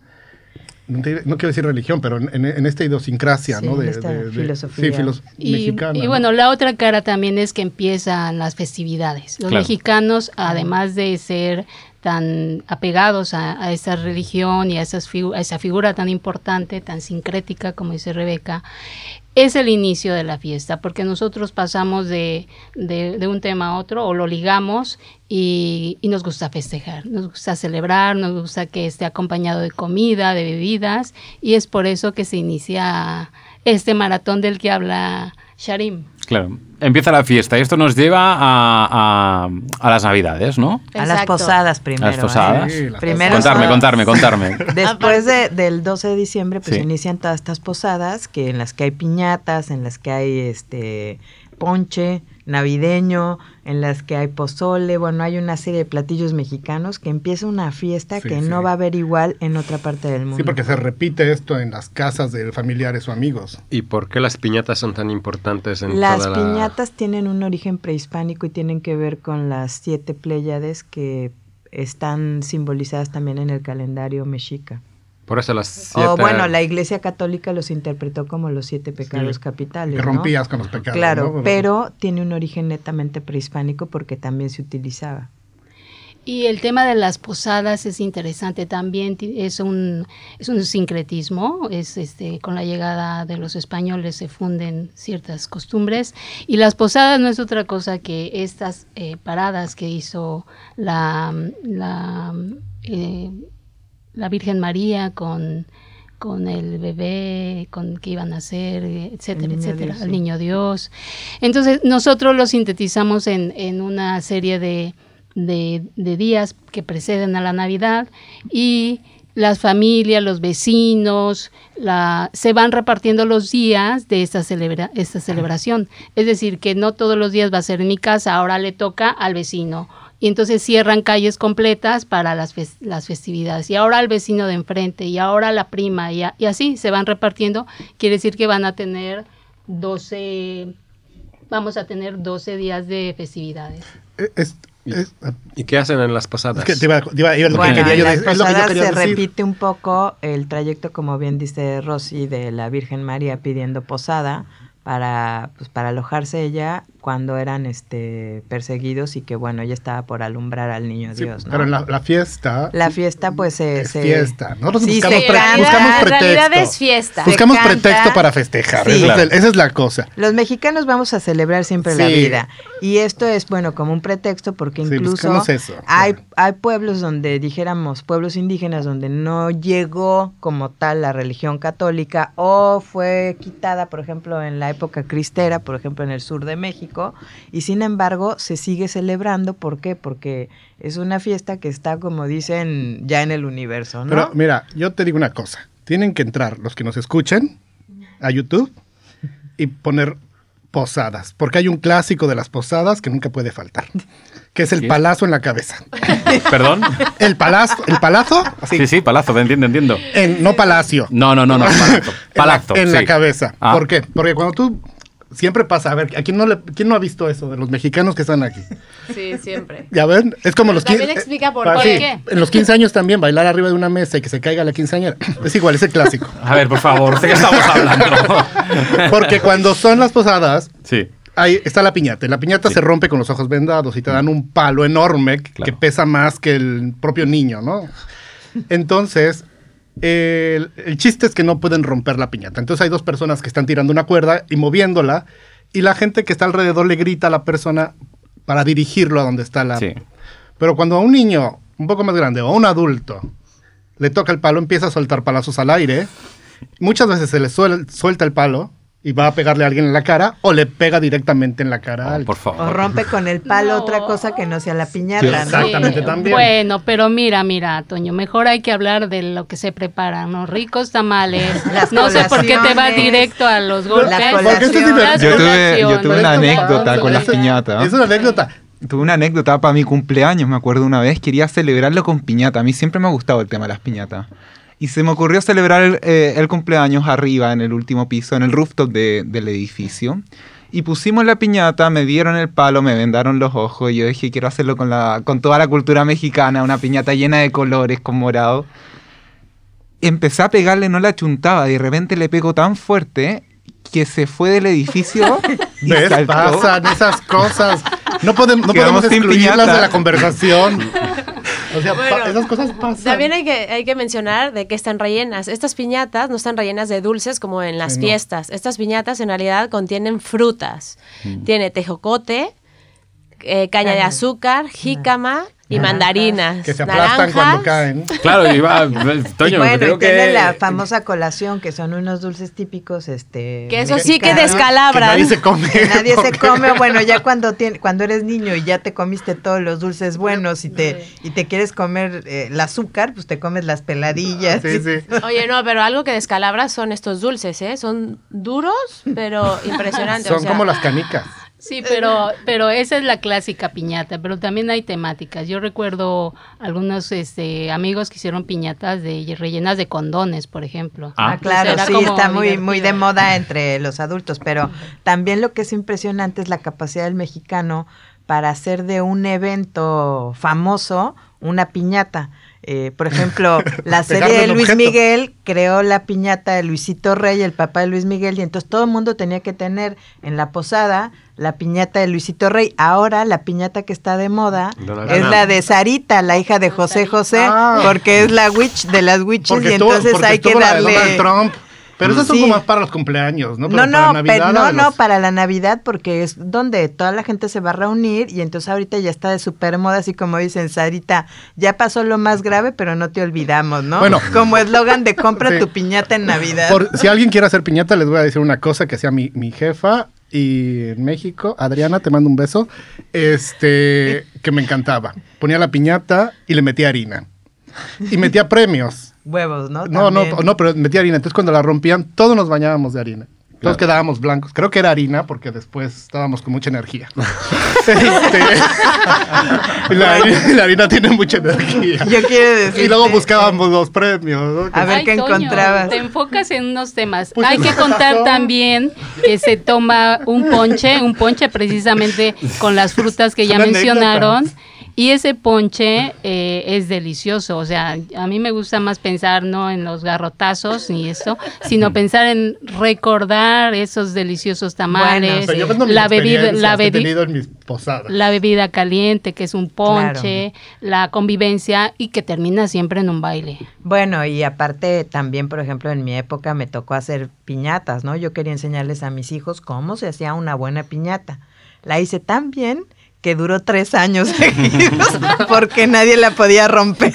no, te- no quiero decir religión, pero en, en- en esta idiosincrasia, Sí, ¿no? en De, esta de- de- filosofía. Sí, filos- Y, mexicana. y ¿no? bueno, la otra cara también es que empiezan las festividades. Los Claro. mexicanos, además de ser tan apegados a, a esa religión y a, esas figu- a esa figura tan importante, tan sincrética, como dice Rebeca, es el inicio de la fiesta, porque nosotros pasamos de, de- un tema a otro o lo ligamos y, y nos gusta festejar, nos gusta celebrar, nos gusta que esté acompañado de comida, de bebidas, y es por eso que se inicia este maratón del que habla Sharim. Claro. Empieza la fiesta y esto nos lleva a, a- a las navidades, ¿no? A las posadas primero. A las posadas. ¿eh? Sí, las Primero Contarme, contarme, contarme. Después de- del 12 de diciembre, pues Sí. inician todas estas posadas que en las que hay piñatas, en las que hay este ponche navideño, en las que hay pozole, bueno, hay una serie de platillos mexicanos que empieza una fiesta Sí, que sí. no va a haber igual en otra parte del mundo. Sí, porque se repite esto en las casas de familiares o amigos. ¿Y por qué las piñatas son tan importantes en Las toda la... piñatas tienen un origen prehispánico y tienen que ver con las siete pléyades que están simbolizadas también en el calendario mexica. Por eso las siete... O bueno, la Iglesia Católica los interpretó como los siete pecados Sí, capitales. Que ¿no? rompías con los pecados. Claro, ¿no? pero tiene un origen netamente prehispánico porque también se utilizaba. Y el tema de las posadas es interesante también, es un, es un sincretismo, es este, con la llegada de los españoles se funden ciertas costumbres y las posadas no es otra cosa que estas eh, paradas que hizo la, la, eh, la Virgen María con, con el bebé, con que iban a hacer, etcétera, etcétera, Dios, el sí. niño Dios. Entonces nosotros lo sintetizamos en, en una serie de, de, de días que preceden a la Navidad y las familias, los vecinos, la, se van repartiendo los días de esta, celebra, esta celebración. Es decir, que no todos los días va a ser en mi casa, ahora le toca al vecino. Y entonces cierran calles completas para las, fes- las festividades. Y ahora al vecino de enfrente, y ahora la prima, y, a- y así se van repartiendo. Quiere decir que van a tener 12, vamos a tener 12 días de festividades. Eh, Es, es- ¿Y qué hacen en las posadas? es que te iba, te iba- iba- lo que Bueno, quería en yo las que se decir. repite un poco el trayecto, como bien dice Rosy, de la Virgen María pidiendo posada para, pues, para alojarse ella cuando eran este perseguidos y que bueno, ella estaba por alumbrar al niño Sí, Dios, ¿no? Pero en la, la fiesta. La fiesta pues se... es se- fiesta. Nosotros Sí, buscamos, se pre- canta. buscamos realidad pretexto. es fiesta. Buscamos pretexto para festejar. Sí. Esa, es Claro. el- esa es la cosa. Los mexicanos vamos a celebrar siempre la vida. Y esto es, bueno, como un pretexto porque Sí, incluso eso, hay, claro. hay pueblos donde, dijéramos, pueblos indígenas donde no llegó como tal la religión católica o fue quitada, por ejemplo, en la época cristera, por ejemplo, en el sur de México, y sin embargo se sigue celebrando. ¿Por qué? Porque es una fiesta que está, como dicen, ya en el universo, ¿no? Pero mira, yo te digo una cosa. Tienen que entrar los que nos escuchen a YouTube y poner posadas. Porque hay un clásico de las posadas que nunca puede faltar. Que es el ¿Sí? palazo en la cabeza. Perdón. El palazo, el palazo, así, Sí, sí, palazo, entiendo, entiendo. en- no palacio. No, no, no, no, palazo. Palazzo, en la, en la sí. cabeza. Ah. ¿Por qué? Porque cuando tú siempre pasa, a ver, ¿a quién no, le, quién no ha visto eso de los mexicanos que están aquí? Sí, siempre. Ya ven, es como los También 15 explica por qué. sí, En los 15 años también, bailar arriba de una mesa y que se caiga la quinceañera. Es igual, es el clásico. A ver, por favor, ¿de qué estamos hablando? Porque cuando son las posadas, Sí. ahí está la piñata. y La piñata Sí. se rompe con los ojos vendados y te dan un palo enorme que pesa más que el propio niño, ¿no? Entonces, el, el chiste es que no pueden romper la piñata. Entonces hay dos personas que están tirando una cuerda y moviéndola y la gente que está alrededor le grita a la persona para dirigirlo a donde está la... Sí. Pero cuando a un niño un poco más grande o a un adulto le toca el palo, empieza a soltar palazos al aire. Muchas veces se le suel- suelta el palo y va a pegarle a alguien en la cara o le pega directamente en la cara a Oh, alguien. por O favor. rompe con el palo No. otra cosa que no sea la piñata, ¿no? Exactamente, Sí, también. Bueno, pero mira, mira, Toño, mejor hay que hablar de lo que se preparan, ¿no? Ricos tamales. Las no sé por qué te vas directo a los golpes. Porque esto es Yo tuve, yo tuve una anécdota con las piñatas. Es una anécdota. Tuve una anécdota para mi cumpleaños, me acuerdo una vez, quería celebrarlo con piñata. A mí siempre me ha gustado el tema de las piñatas. Y se me ocurrió celebrar el, eh, el cumpleaños arriba, en el último piso, en el rooftop de- del edificio. Y pusimos la piñata, me dieron el palo, me vendaron los ojos y yo dije, quiero hacerlo con, la, con toda la cultura mexicana, una piñata llena de colores, con morado. Empecé a pegarle, no la chuntaba, y de repente le pego tan fuerte que se fue del edificio y ¿Ves? saltó. Pasan esas cosas. No podemos, no Quedamos podemos excluirlas de la conversación. O sea, Bueno, esas cosas pasan. También hay que, hay que mencionar de qué están rellenas. Estas piñatas no están rellenas de dulces como en las Sí, no. fiestas. Estas piñatas en realidad contienen frutas. Tiene tejocote, eh, caña de azúcar, jícama y mandarinas. que se aplastan naranjas. cuando caen. Claro, iba, Y Toño, bueno, creo y tiene que... la famosa colación, que son unos dulces típicos, este... Que eso sí que mexicanos, Que descalabran. nadie se come. que nadie se come, bueno, ya cuando tiene, cuando eres niño y ya te comiste todos los dulces buenos y te, y te quieres comer eh, el azúcar, pues te comes las peladillas. Sí, sí. Oye, no, pero algo que descalabra son estos dulces, ¿eh? Son duros, pero impresionantes. Son o sea, como las canicas. Sí, pero, pero esa es la clásica piñata, pero también hay temáticas. Yo recuerdo algunos este, amigos que hicieron piñatas de rellenas de condones, por ejemplo. Ah. Ah, claro, sí, está muy, muy de moda entre los adultos, pero también lo que es impresionante es la capacidad del mexicano para hacer de un evento famoso una piñata. Eh, por ejemplo, la serie de Luis objeto. Miguel creó la piñata de Luisito Rey, el papá de Luis Miguel, y entonces todo el mundo tenía que tener en la posada la piñata de Luisito Rey. Ahora la piñata que está de moda es la de Sarita, la hija de José José, Ah. porque es la witch de las witches Porque y entonces hay que darle... Trump. Pero esas son Sí. como más para los cumpleaños, ¿no? No, Pero no, para Navidad, pero no, no, para la Navidad, porque es donde toda la gente se va a reunir y entonces ahorita ya está de super moda, así como dicen, Sarita, ya pasó lo más grave, pero no te olvidamos, ¿no? Bueno. como eslogan de compra Sí. tu piñata en Navidad. Por- si alguien quiere hacer piñata, les voy a decir una cosa que hacía mi, mi jefa y en México, Adriana, te mando un beso, este, que me encantaba. Ponía la piñata y le metía harina. Y metía premios. Huevos, ¿no? No, no, También. no, pero metía harina. Entonces cuando la rompían, todos nos bañábamos de harina. Todos quedábamos blancos. Creo que era harina porque después estábamos con mucha energía. Este, la, harina, la harina tiene mucha energía. Yo quiero decir. Y luego buscábamos los premios. ¿no? A ver Ay, qué Toño, encontrabas. Te enfocas en unos temas. Pues Hay que razón. contar también que se toma un ponche, un ponche precisamente con las frutas que ya mencionaron. Y ese ponche eh, es delicioso, o sea, a mí me gusta más pensar no en los garrotazos ni eso, sino pensar en recordar esos deliciosos tamales, O sea, yo la bebida, la, experiencias que he bebi- tenido en mis posadas. la bebida caliente, que es un ponche, la convivencia y que termina siempre en un baile. Bueno, y aparte también, por ejemplo, en mi época me tocó hacer piñatas, ¿no? Yo quería enseñarles a mis hijos cómo se hacía una buena piñata. La hice tan bien que duró tres años seguidos porque nadie la podía romper.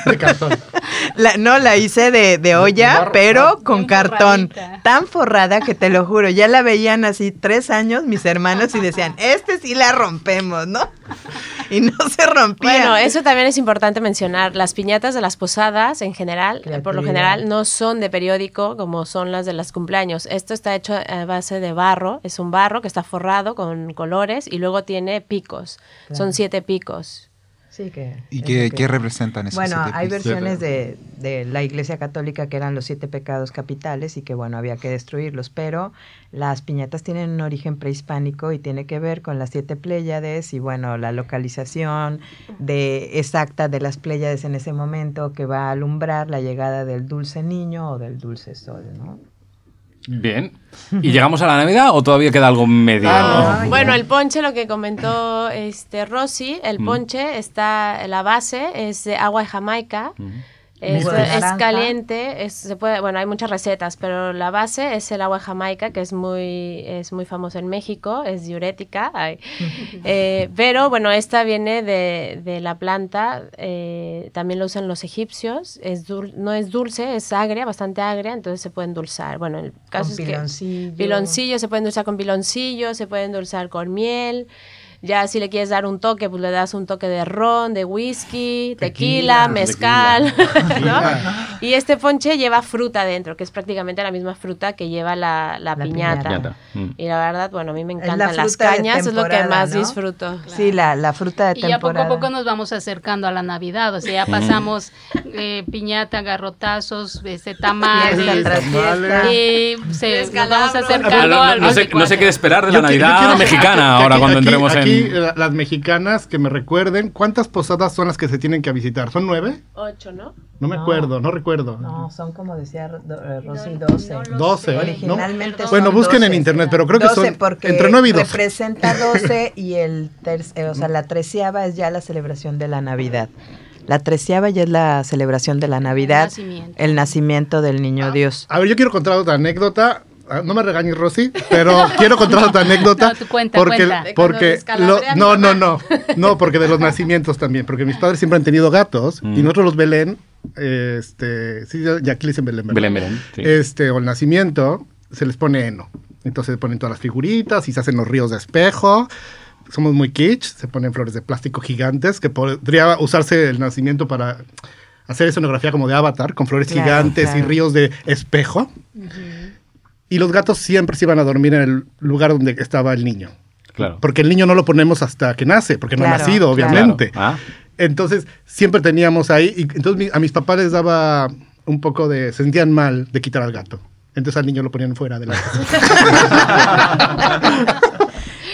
La- no, la hice de, de olla, pero con cartón. Tan forrada que te lo juro, ya la veían así tres años mis hermanos y decían, este sí la rompemos, ¿no? Y no se rompía. Bueno, eso también es importante mencionar. Las piñatas de las posadas, en general, eh, por lo general, no son de periódico como son las de los cumpleaños. Esto está hecho a base de barro. Es un barro que está forrado con colores y luego tiene picos. Claro. Son siete picos. Sí, que ¿Y qué, que- qué representan esos Bueno, siete hay versiones de, de la Iglesia Católica que eran los siete pecados capitales y que, bueno, había que destruirlos, pero las piñatas tienen un origen prehispánico y tiene que ver con las siete Pléyades y, bueno, la localización de exacta de las Pléyades en ese momento que va a alumbrar la llegada del dulce niño o del dulce sol, ¿no? Bien. ¿Y llegamos a la Navidad o todavía queda algo medio? Ah. Bueno, el ponche, lo que comentó este Rosy, el Mm. ponche está, la base es de agua de Jamaica. Es caliente, es- se puede, bueno, hay muchas recetas, pero la base es el agua Jamaica, que es muy, es muy famoso en México, es diurética. ay. Eh, pero bueno, esta viene de, de la planta, eh, también lo usan los egipcios, es dul- no es dulce, es agria, bastante agria, entonces se puede endulzar. Bueno, el caso Con es piloncillo. que piloncillo, se puede endulzar con piloncillo, se puede endulzar con miel. Ya si le quieres dar un toque, pues le das un toque de ron, de whisky, tequila, Tequila, mezcal, tequila. ¿no? Y este ponche lleva fruta dentro, que es prácticamente la misma fruta que lleva la, la La piñata. piñata. Mm. Y la verdad, bueno, a mí me la encantan las cañas, es lo que temporada, más ¿no? disfruto. Sí, la, la fruta de Y ya poco temporada. a poco nos vamos acercando a la Navidad, o sea, ya pasamos eh, piñata, garrotazos, este, tamales, Fiesta fiesta. y se, nos vamos acercando No, no, al no sé, no sé qué esperar de la Yo qui- yo Navidad quiero- mexicana ahora cuando aquí- entremos aquí, la- las mexicanas que me recuerden, ¿cuántas posadas son las que se tienen que visitar? ¿Son nueve? Ocho, ¿no? No me No. acuerdo, no recuerdo. No, son como decía Ro- eh, Rosy, 12. 12, ¿no? Originalmente son Bueno, busquen en 12. internet, pero creo que 12 son porque entre 9 y 12. representa 12 y el ter- eh, o sea, la treceava es ya la celebración de la Navidad. La treceava ya es la celebración de la Navidad, nacimiento. el nacimiento del niño Dios. A ver, yo quiero contar otra anécdota. Ah, No me regañes, Rosy, pero quiero contar otra anécdota. No, tú cuenta, porque, cuenta. Porque lo- no, no, no, no, porque de los nacimientos también, porque mis padres siempre han tenido gatos Mm. y nosotros los Belén, este, sí, ya aquí le dicen Belén. Belén, Belén, sí. Este, o el nacimiento, se les pone heno. Entonces se ponen todas las figuritas y se hacen los ríos de espejo. Somos muy kitsch, se ponen flores de plástico gigantes, que podría usarse el nacimiento para hacer escenografía como de avatar, con flores Claro, gigantes y ríos de espejo. Y los gatos siempre se iban a dormir en el lugar donde estaba el niño. Claro. Porque el niño no lo ponemos hasta que nace, porque no ha nacido, obviamente. Claro. Ah. Entonces, siempre teníamos ahí, y entonces a mis papás les daba un poco de, se sentían mal de quitar al gato. Entonces al niño lo ponían fuera de la casa.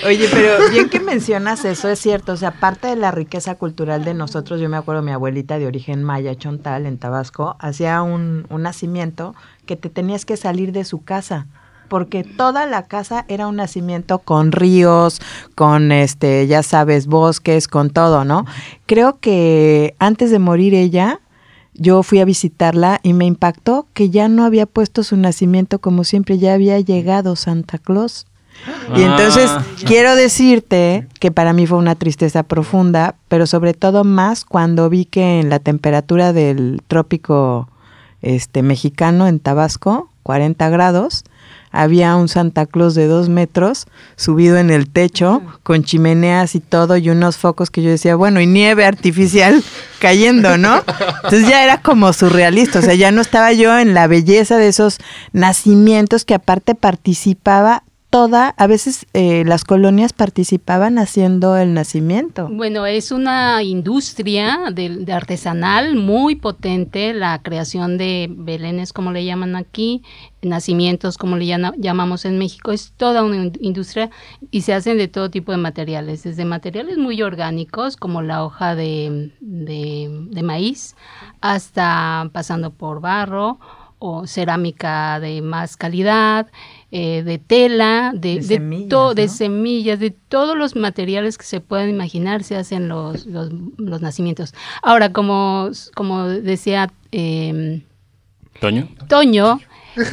Oye, pero bien que mencionas eso, es cierto. O sea, parte de la riqueza cultural de nosotros, yo me acuerdo, mi abuelita de origen maya, Chontal, en Tabasco, hacía un, un nacimiento que te tenías que salir de su casa. Porque toda la casa era un nacimiento con ríos, con este, ya sabes, bosques, con todo, ¿no? Creo que antes de morir ella, yo fui a visitarla y me impactó que ya no había puesto su nacimiento como siempre, ya había llegado Santa Claus. Y entonces Ah. quiero decirte que para mí fue una tristeza profunda, pero sobre todo más cuando vi que en la temperatura del trópico este mexicano en Tabasco, 40 grados, había un Santa Claus de dos metros subido en el techo con chimeneas y todo y unos focos que yo decía, bueno, y nieve artificial cayendo, ¿no? Entonces ya era como surrealista, o sea, ya no estaba yo en la belleza de esos nacimientos que aparte participaba toda, a veces eh, las colonias participaban haciendo el nacimiento. Bueno, es una industria de, artesanal muy potente, la creación de belenes, como le llaman aquí, nacimientos, como le llama- llamamos en México, es toda una in- industria y se hacen de todo tipo de materiales, desde materiales muy orgánicos, como la hoja de maíz, hasta pasando por barro o cerámica de más calidad, eh, de tela, de, De de semillas, de ¿no? semillas, de todos los materiales que se pueden imaginar se hacen los, los, los nacimientos. Ahora, como, como decía eh, Toño. Toño,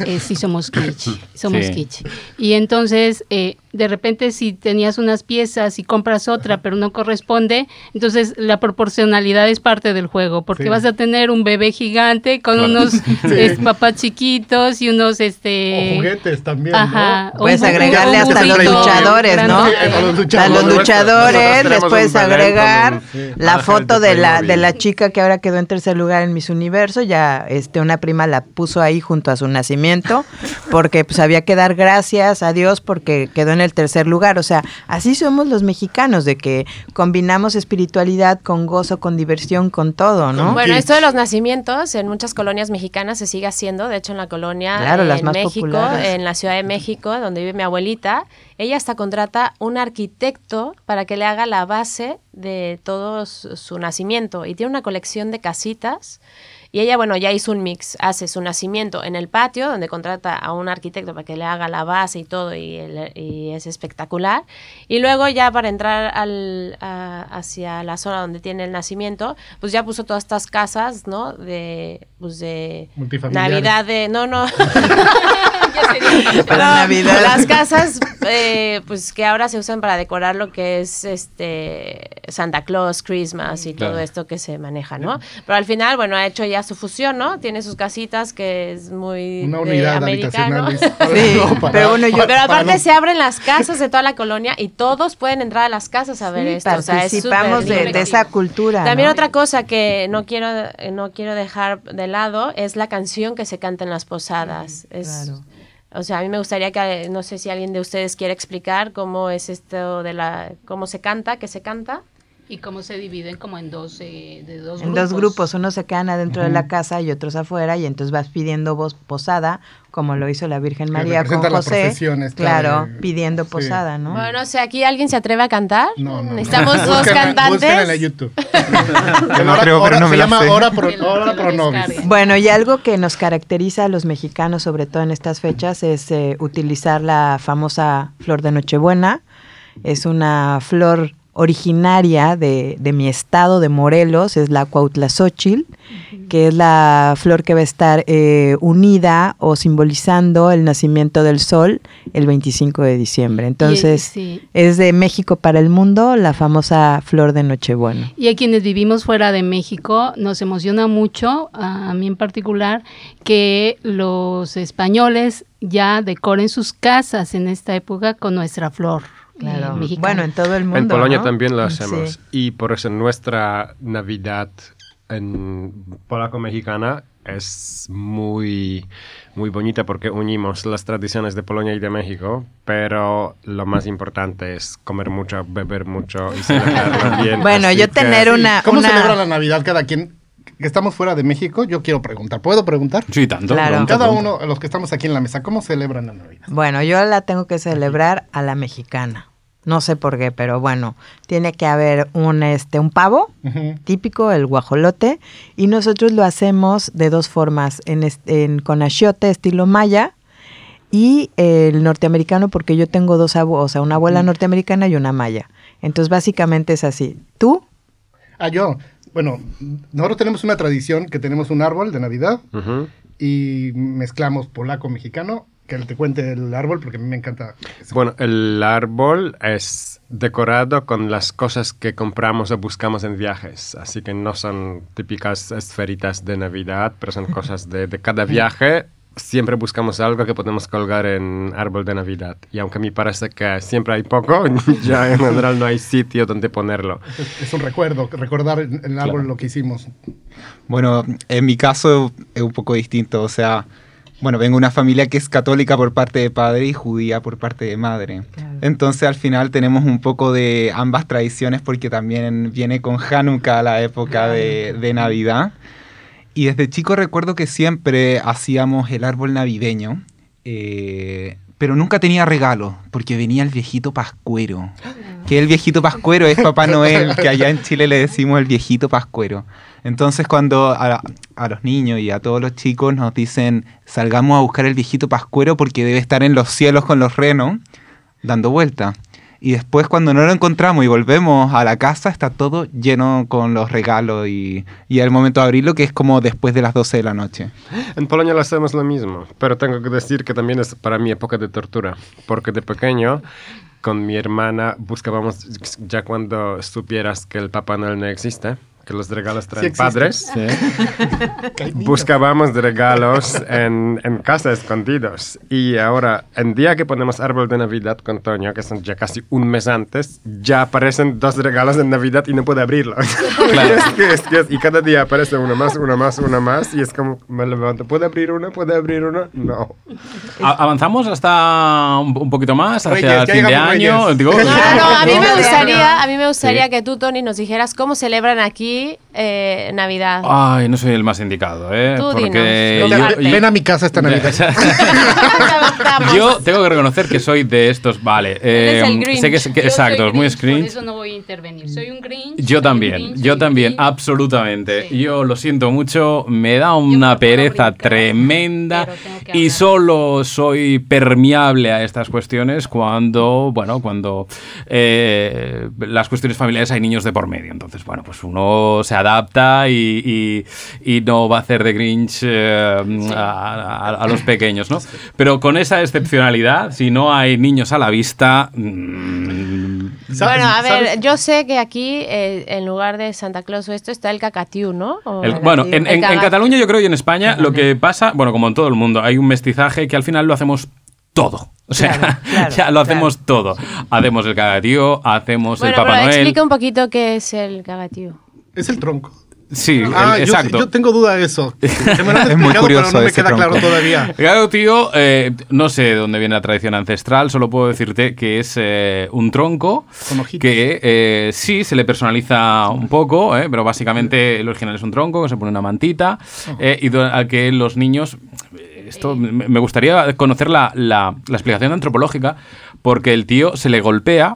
eh, sí somos kitsch, somos Sí. kitsch. Y entonces, eh, de repente, si tenías unas piezas y compras otra, pero no corresponde, entonces la proporcionalidad es parte del juego, porque Sí. vas a tener un bebé gigante con Claro. unos papás chiquitos y unos, este... O juguetes también, Ajá. ¿no? Puedes agregarle un hasta los burrito luchadores, ¿no? Sí, a los A luchadores. los luchadores Nosotros les puedes agregar la foto de la, de la chica que ahora quedó en tercer lugar en Miss Universo. Ya este, una prima la puso ahí junto a su nacimiento porque pues había que dar gracias a Dios porque quedó en el tercer lugar. O sea, así somos los mexicanos, de que combinamos espiritualidad con gozo, con diversión, con todo, ¿no? Bueno, esto de los nacimientos en muchas colonias mexicanas se sigue haciendo. De hecho, en la colonia Claro, las en más México, populares. en la Ciudad de México, donde vive mi abuelita, ella hasta contrata un arquitecto para que le haga la base de todo su nacimiento. Y tiene una colección de casitas. Y ella, bueno, ya hizo un mix, hace su nacimiento en el patio, donde contrata a un arquitecto para que le haga la base y todo, y, el- y es espectacular. Y luego ya para entrar al, a- hacia la zona donde tiene el nacimiento, pues ya puso todas estas casas, ¿no? De, pues de. Navidad, de, no, no. Para Navidad. Las casas, eh, pues que ahora se usan para decorar lo que es este Santa Claus, Christmas y Claro. todo esto que se maneja, ¿no? Pero al final, bueno, ha hecho ya su fusión, ¿no? Tiene sus casitas que es muy Una unidad americano. habitacional. Sí, pero bueno, yo- Pero aparte no- se abren las casas de toda la colonia y todos pueden entrar a las casas a ver Sí, esto. O sea, es participamos de, esa cultura. También ¿no? otra cosa que no quiero, eh, no quiero dejar de lado es la canción que se canta en las posadas. Es, claro. O sea, a mí me gustaría que, no sé si alguien de ustedes quiere explicar cómo es esto de la, cómo se canta, qué se canta. Y cómo se dividen como en dos, eh, de dos En grupos. dos grupos, unos se quedan adentro de la casa y otros afuera, y entonces vas pidiendo vos posada, como lo hizo la Virgen María con José. Claro, de- pidiendo sí. posada, ¿no? Bueno, no sé, ¿aquí alguien se atreve a cantar? No, no. No. dos Búsquenla- cantantes. en YouTube. Yo no creo, pero no me se la llama sé. Hora Pro, Hora Nobis. Bueno, y algo que nos caracteriza a los mexicanos, sobre todo en estas fechas, es eh, utilizar la famosa flor de Nochebuena. Es una flor originaria de, de mi estado de Morelos, es la Cuautlazóchil, que es la flor que va a estar eh, unida o simbolizando el nacimiento del sol el 25 de diciembre. Entonces, sí. es de México para el mundo la famosa flor de Nochebuena. Y a quienes vivimos fuera de México nos emociona mucho, a mí en particular, que los españoles ya decoren sus casas en esta época con nuestra flor. Claro. mexicana. Bueno, en todo el mundo. En Polonia ¿no? también lo Sí. hacemos. Y por eso nuestra Navidad en polaco-mexicana es muy, muy bonita porque unimos las tradiciones de Polonia y de México, pero lo más importante es comer mucho, beber mucho y celebrarlo bien. Bueno, Así yo que- tener una... ¿Cómo una- celebra la Navidad cada quien? Que estamos fuera de México, yo quiero preguntar. ¿Puedo preguntar? Sí, tanto. Claro. pregunta, Cada pregunta. uno, los que estamos aquí en la mesa, ¿cómo celebran la Navidad? Bueno, yo la tengo que celebrar a la mexicana. No sé por qué, pero bueno, tiene que haber un este un pavo típico, el guajolote, y nosotros lo hacemos de dos formas, en, en con achiote estilo maya y el norteamericano porque yo tengo dos abuelos, o sea, una abuela norteamericana y una maya. Entonces, básicamente es así. ¿Tú? Ah, yo. Bueno, nosotros tenemos una tradición que tenemos un árbol de Navidad y mezclamos polaco-mexicano. Que te cuente el árbol porque a mí me encanta. Bueno, el árbol es decorado con las cosas que compramos o buscamos en viajes, así que no son típicas esferitas de Navidad, pero son cosas de, de cada viaje. Siempre buscamos algo que podemos colgar en árbol de Navidad. Y aunque me parece que siempre hay poco, ya en general no hay sitio donde ponerlo. Es, es un recuerdo, recordar en el árbol lo que hicimos. Bueno, en mi caso es un poco distinto, o sea, bueno, vengo de una familia que es católica por parte de padre y judía por parte de madre. Entonces al final tenemos un poco de ambas tradiciones porque también viene con Hanukkah la época de, de Navidad. Y desde chico recuerdo que siempre hacíamos el árbol navideño, eh, pero nunca tenía regalo, porque venía el viejito pascuero. Que el viejito pascuero es Papá Noel, que allá en Chile le decimos el viejito pascuero. Entonces cuando a, los niños y a todos los chicos nos dicen salgamos a buscar el viejito pascuero porque debe estar en los cielos con los renos, dando vuelta. Y después cuando no lo encontramos y volvemos a la casa, está todo lleno con los regalos y, y el momento de abrirlo que es como después de las 12 de la noche. En Polonia lo hacemos lo mismo, pero tengo que decir que también es para mí época de tortura, porque de pequeño con mi hermana buscábamos, ya cuando supieras que el Papá Noel no existe, que los regalos traen existe. padres, buscábamos regalos en, en casa escondidos. Y ahora, en día que ponemos árbol de Navidad con Toño, que son ya casi un mes antes, ya aparecen dos regalos de Navidad y no puede abrirlo. Es que- es que es- y cada día aparece uno más, uno más, uno más, y es como, me levanto, ¿puede abrir uno? ¿Puede abrir uno? No. A- avanzamos hasta un, un poquito más, hacia Reyes, el fin de año. Digo, No, no, a mí me gustaría, a mí me gustaría Sí. que tú, Tony, nos dijeras cómo celebran aquí et eh, Navidad. Ay, no soy el más indicado, ¿eh? Tú Porque dinos, yo- comparte. Ven a mi casa esta Navidad. Yo tengo que reconocer que soy de estos, vale. Eres el eh, Grinch. sé que, que- Yo exacto, es muy Por screen. eso no voy a intervenir. Soy un Grinch. Yo también, Grinch, yo también, Grinch. absolutamente. Sí. Yo lo siento mucho, me da una pereza brincar, tremenda y solo soy permeable a estas cuestiones cuando, bueno, cuando eh, las cuestiones familiares hay niños de por medio. Entonces, bueno, pues uno se adapta y, y- y no va a hacer de Grinch eh, a, a- a los pequeños, ¿no? Pero con esa excepcionalidad, si no hay niños a la vista... mm, Bueno, a ver, ¿Sabes? yo sé que aquí, eh, en lugar de Santa Claus o esto, está el cacatiu, ¿no? El- bueno, en. Cataluña yo creo y en España lo que pasa, bueno, como en todo el mundo, hay un mestizaje que al final lo hacemos todo. O sea, Claro, claro, ya lo hacemos todo. Hacemos el cagatío, hacemos Bueno, el Papá pero Noel. explica un poquito qué es el cacatiu. Es el tronco. Sí, Ah, el- exacto. yo tengo duda de eso. Se me lo han Es muy curioso pero no me queda claro todavía. El cagatío, eh, no sé de dónde viene la tradición ancestral, solo puedo decirte que es eh, un tronco Con ojitos. que eh, sí se le personaliza un poco, eh, pero básicamente el original es un tronco que se pone una mantita eh, y al que los niños. Esto me me gustaría conocer la, la- la explicación antropológica, porque el tío se le golpea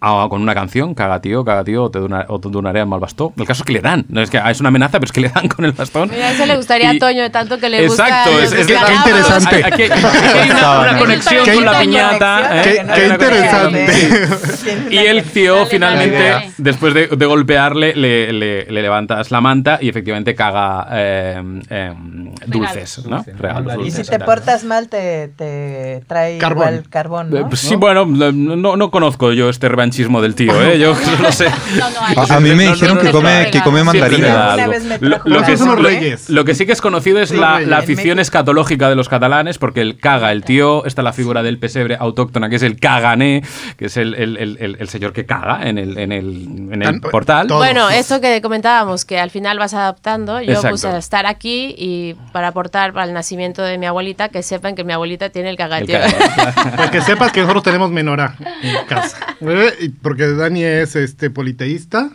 a- con una canción, caga tío, caga tío, o te, dona- o te donaré al mal bastón. El caso es que le dan, no es que ah, es una amenaza, pero es que le dan con el bastón. Mira, eso le gustaría Y- a Toño, tanto que le Exacto, gusta. es, los es que- Qué interesante. Aquí, aquí hay una, una Qué conexión con la interesante. piñata. ¿eh? Qué- Hay qué conexión. interesante. Y el tío Dale, finalmente, dale. después de, de golpearle, le, le- le levantas la manta y efectivamente caga eh, eh, dulces, ¿no? Regalos Y dulces. si te portas mal, te, te trae Carbón. igual carbón, Eh, ¿no? pues Sí, bueno, no, no, no conozco yo este revanchismo del tío, ¿eh? Yo no sé. A, a mí me dijeron no, que come, que come mandarina. Lo, que lo- sí que es conocido es la, la afición escatológica de los catalanes, porque el caga, el tío, está la figura del pesebre autóctona, que es el cagané, que es el, el- el- el- el señor que caga en el, en el, en el Tan- portal. Bueno, eso que comentábamos, que al final vas adaptando. Yo Exacto. puse a estar aquí y para aportar para el nacimiento de mi abuelita, que sepan que mi abuelita tiene el El cagateo. caga. Para que sepas que nosotros tenemos menorá en casa. Porque Dani es este politeísta.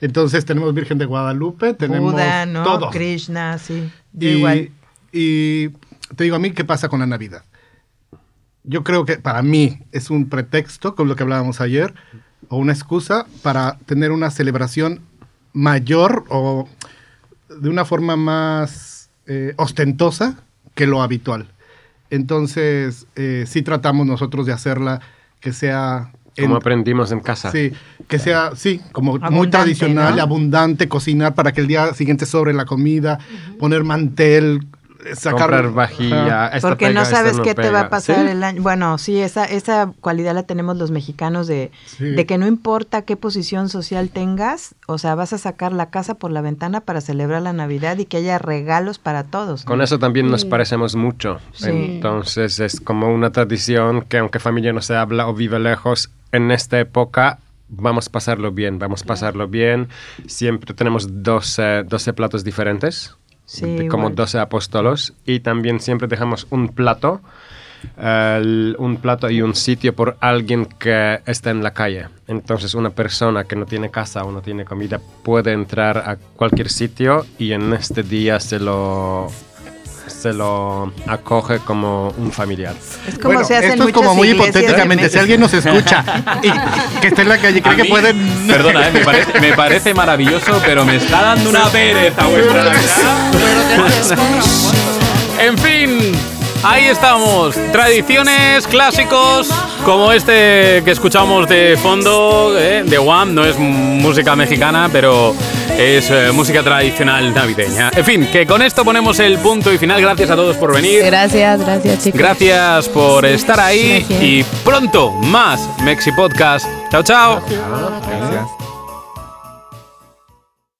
Entonces tenemos Virgen de Guadalupe, tenemos Buda, ¿no? todo. Krishna, sí. Yo Y, igual. y te digo a mí, ¿qué pasa con la Navidad? Yo creo que para mí es un pretexto, con lo que hablábamos ayer, o una excusa para tener una celebración mayor o de una forma más eh, ostentosa que lo habitual. Entonces, eh, sí tratamos nosotros de hacerla que sea... en- Como aprendimos en casa. Sí, que sea, sí, como muy Abundante, tradicional, ¿no? abundante, cocinar para que el día siguiente sobre la comida, poner mantel, sacar... Comprar vajilla. esta Porque pega, no esta sabes no qué te va a pasar ¿Sí? el año. Bueno, sí, esa, esa cualidad la tenemos los mexicanos de, Sí. de que no importa qué posición social tengas, o sea, vas a sacar la casa por la ventana para celebrar la Navidad y que haya regalos para todos. ¿no? Con eso también nos parecemos mucho. Sí. Entonces es como una tradición que aunque familia no se habla o vive lejos, en esta época vamos a pasarlo bien, vamos a pasarlo bien. Siempre tenemos 12, 12 platos diferentes Sí, como igual. 12 apóstolos. Y también siempre dejamos un plato, un plato y un sitio por alguien que está en la calle. Entonces una persona que no tiene casa o no tiene comida puede entrar a cualquier sitio y en este día se lo se lo acoge como un familiar. Es como Bueno, se hace en esto es como muy hipotéticamente. Si alguien nos escucha y que está en la calle, cree A que pueden. Perdona, eh, me, parece, me parece maravilloso, pero me está dando una pereza vuestra Navidad. En fin, ahí estamos. Tradiciones, clásicos, como este que escuchamos de fondo, eh, de One. No es música mexicana, pero es eh, música tradicional navideña. En fin, que con esto ponemos el punto y final. Gracias a todos por venir. Gracias, gracias chicos. Gracias por estar ahí Gracias. y pronto más Mexi Podcast. Chao, chao. Gracias.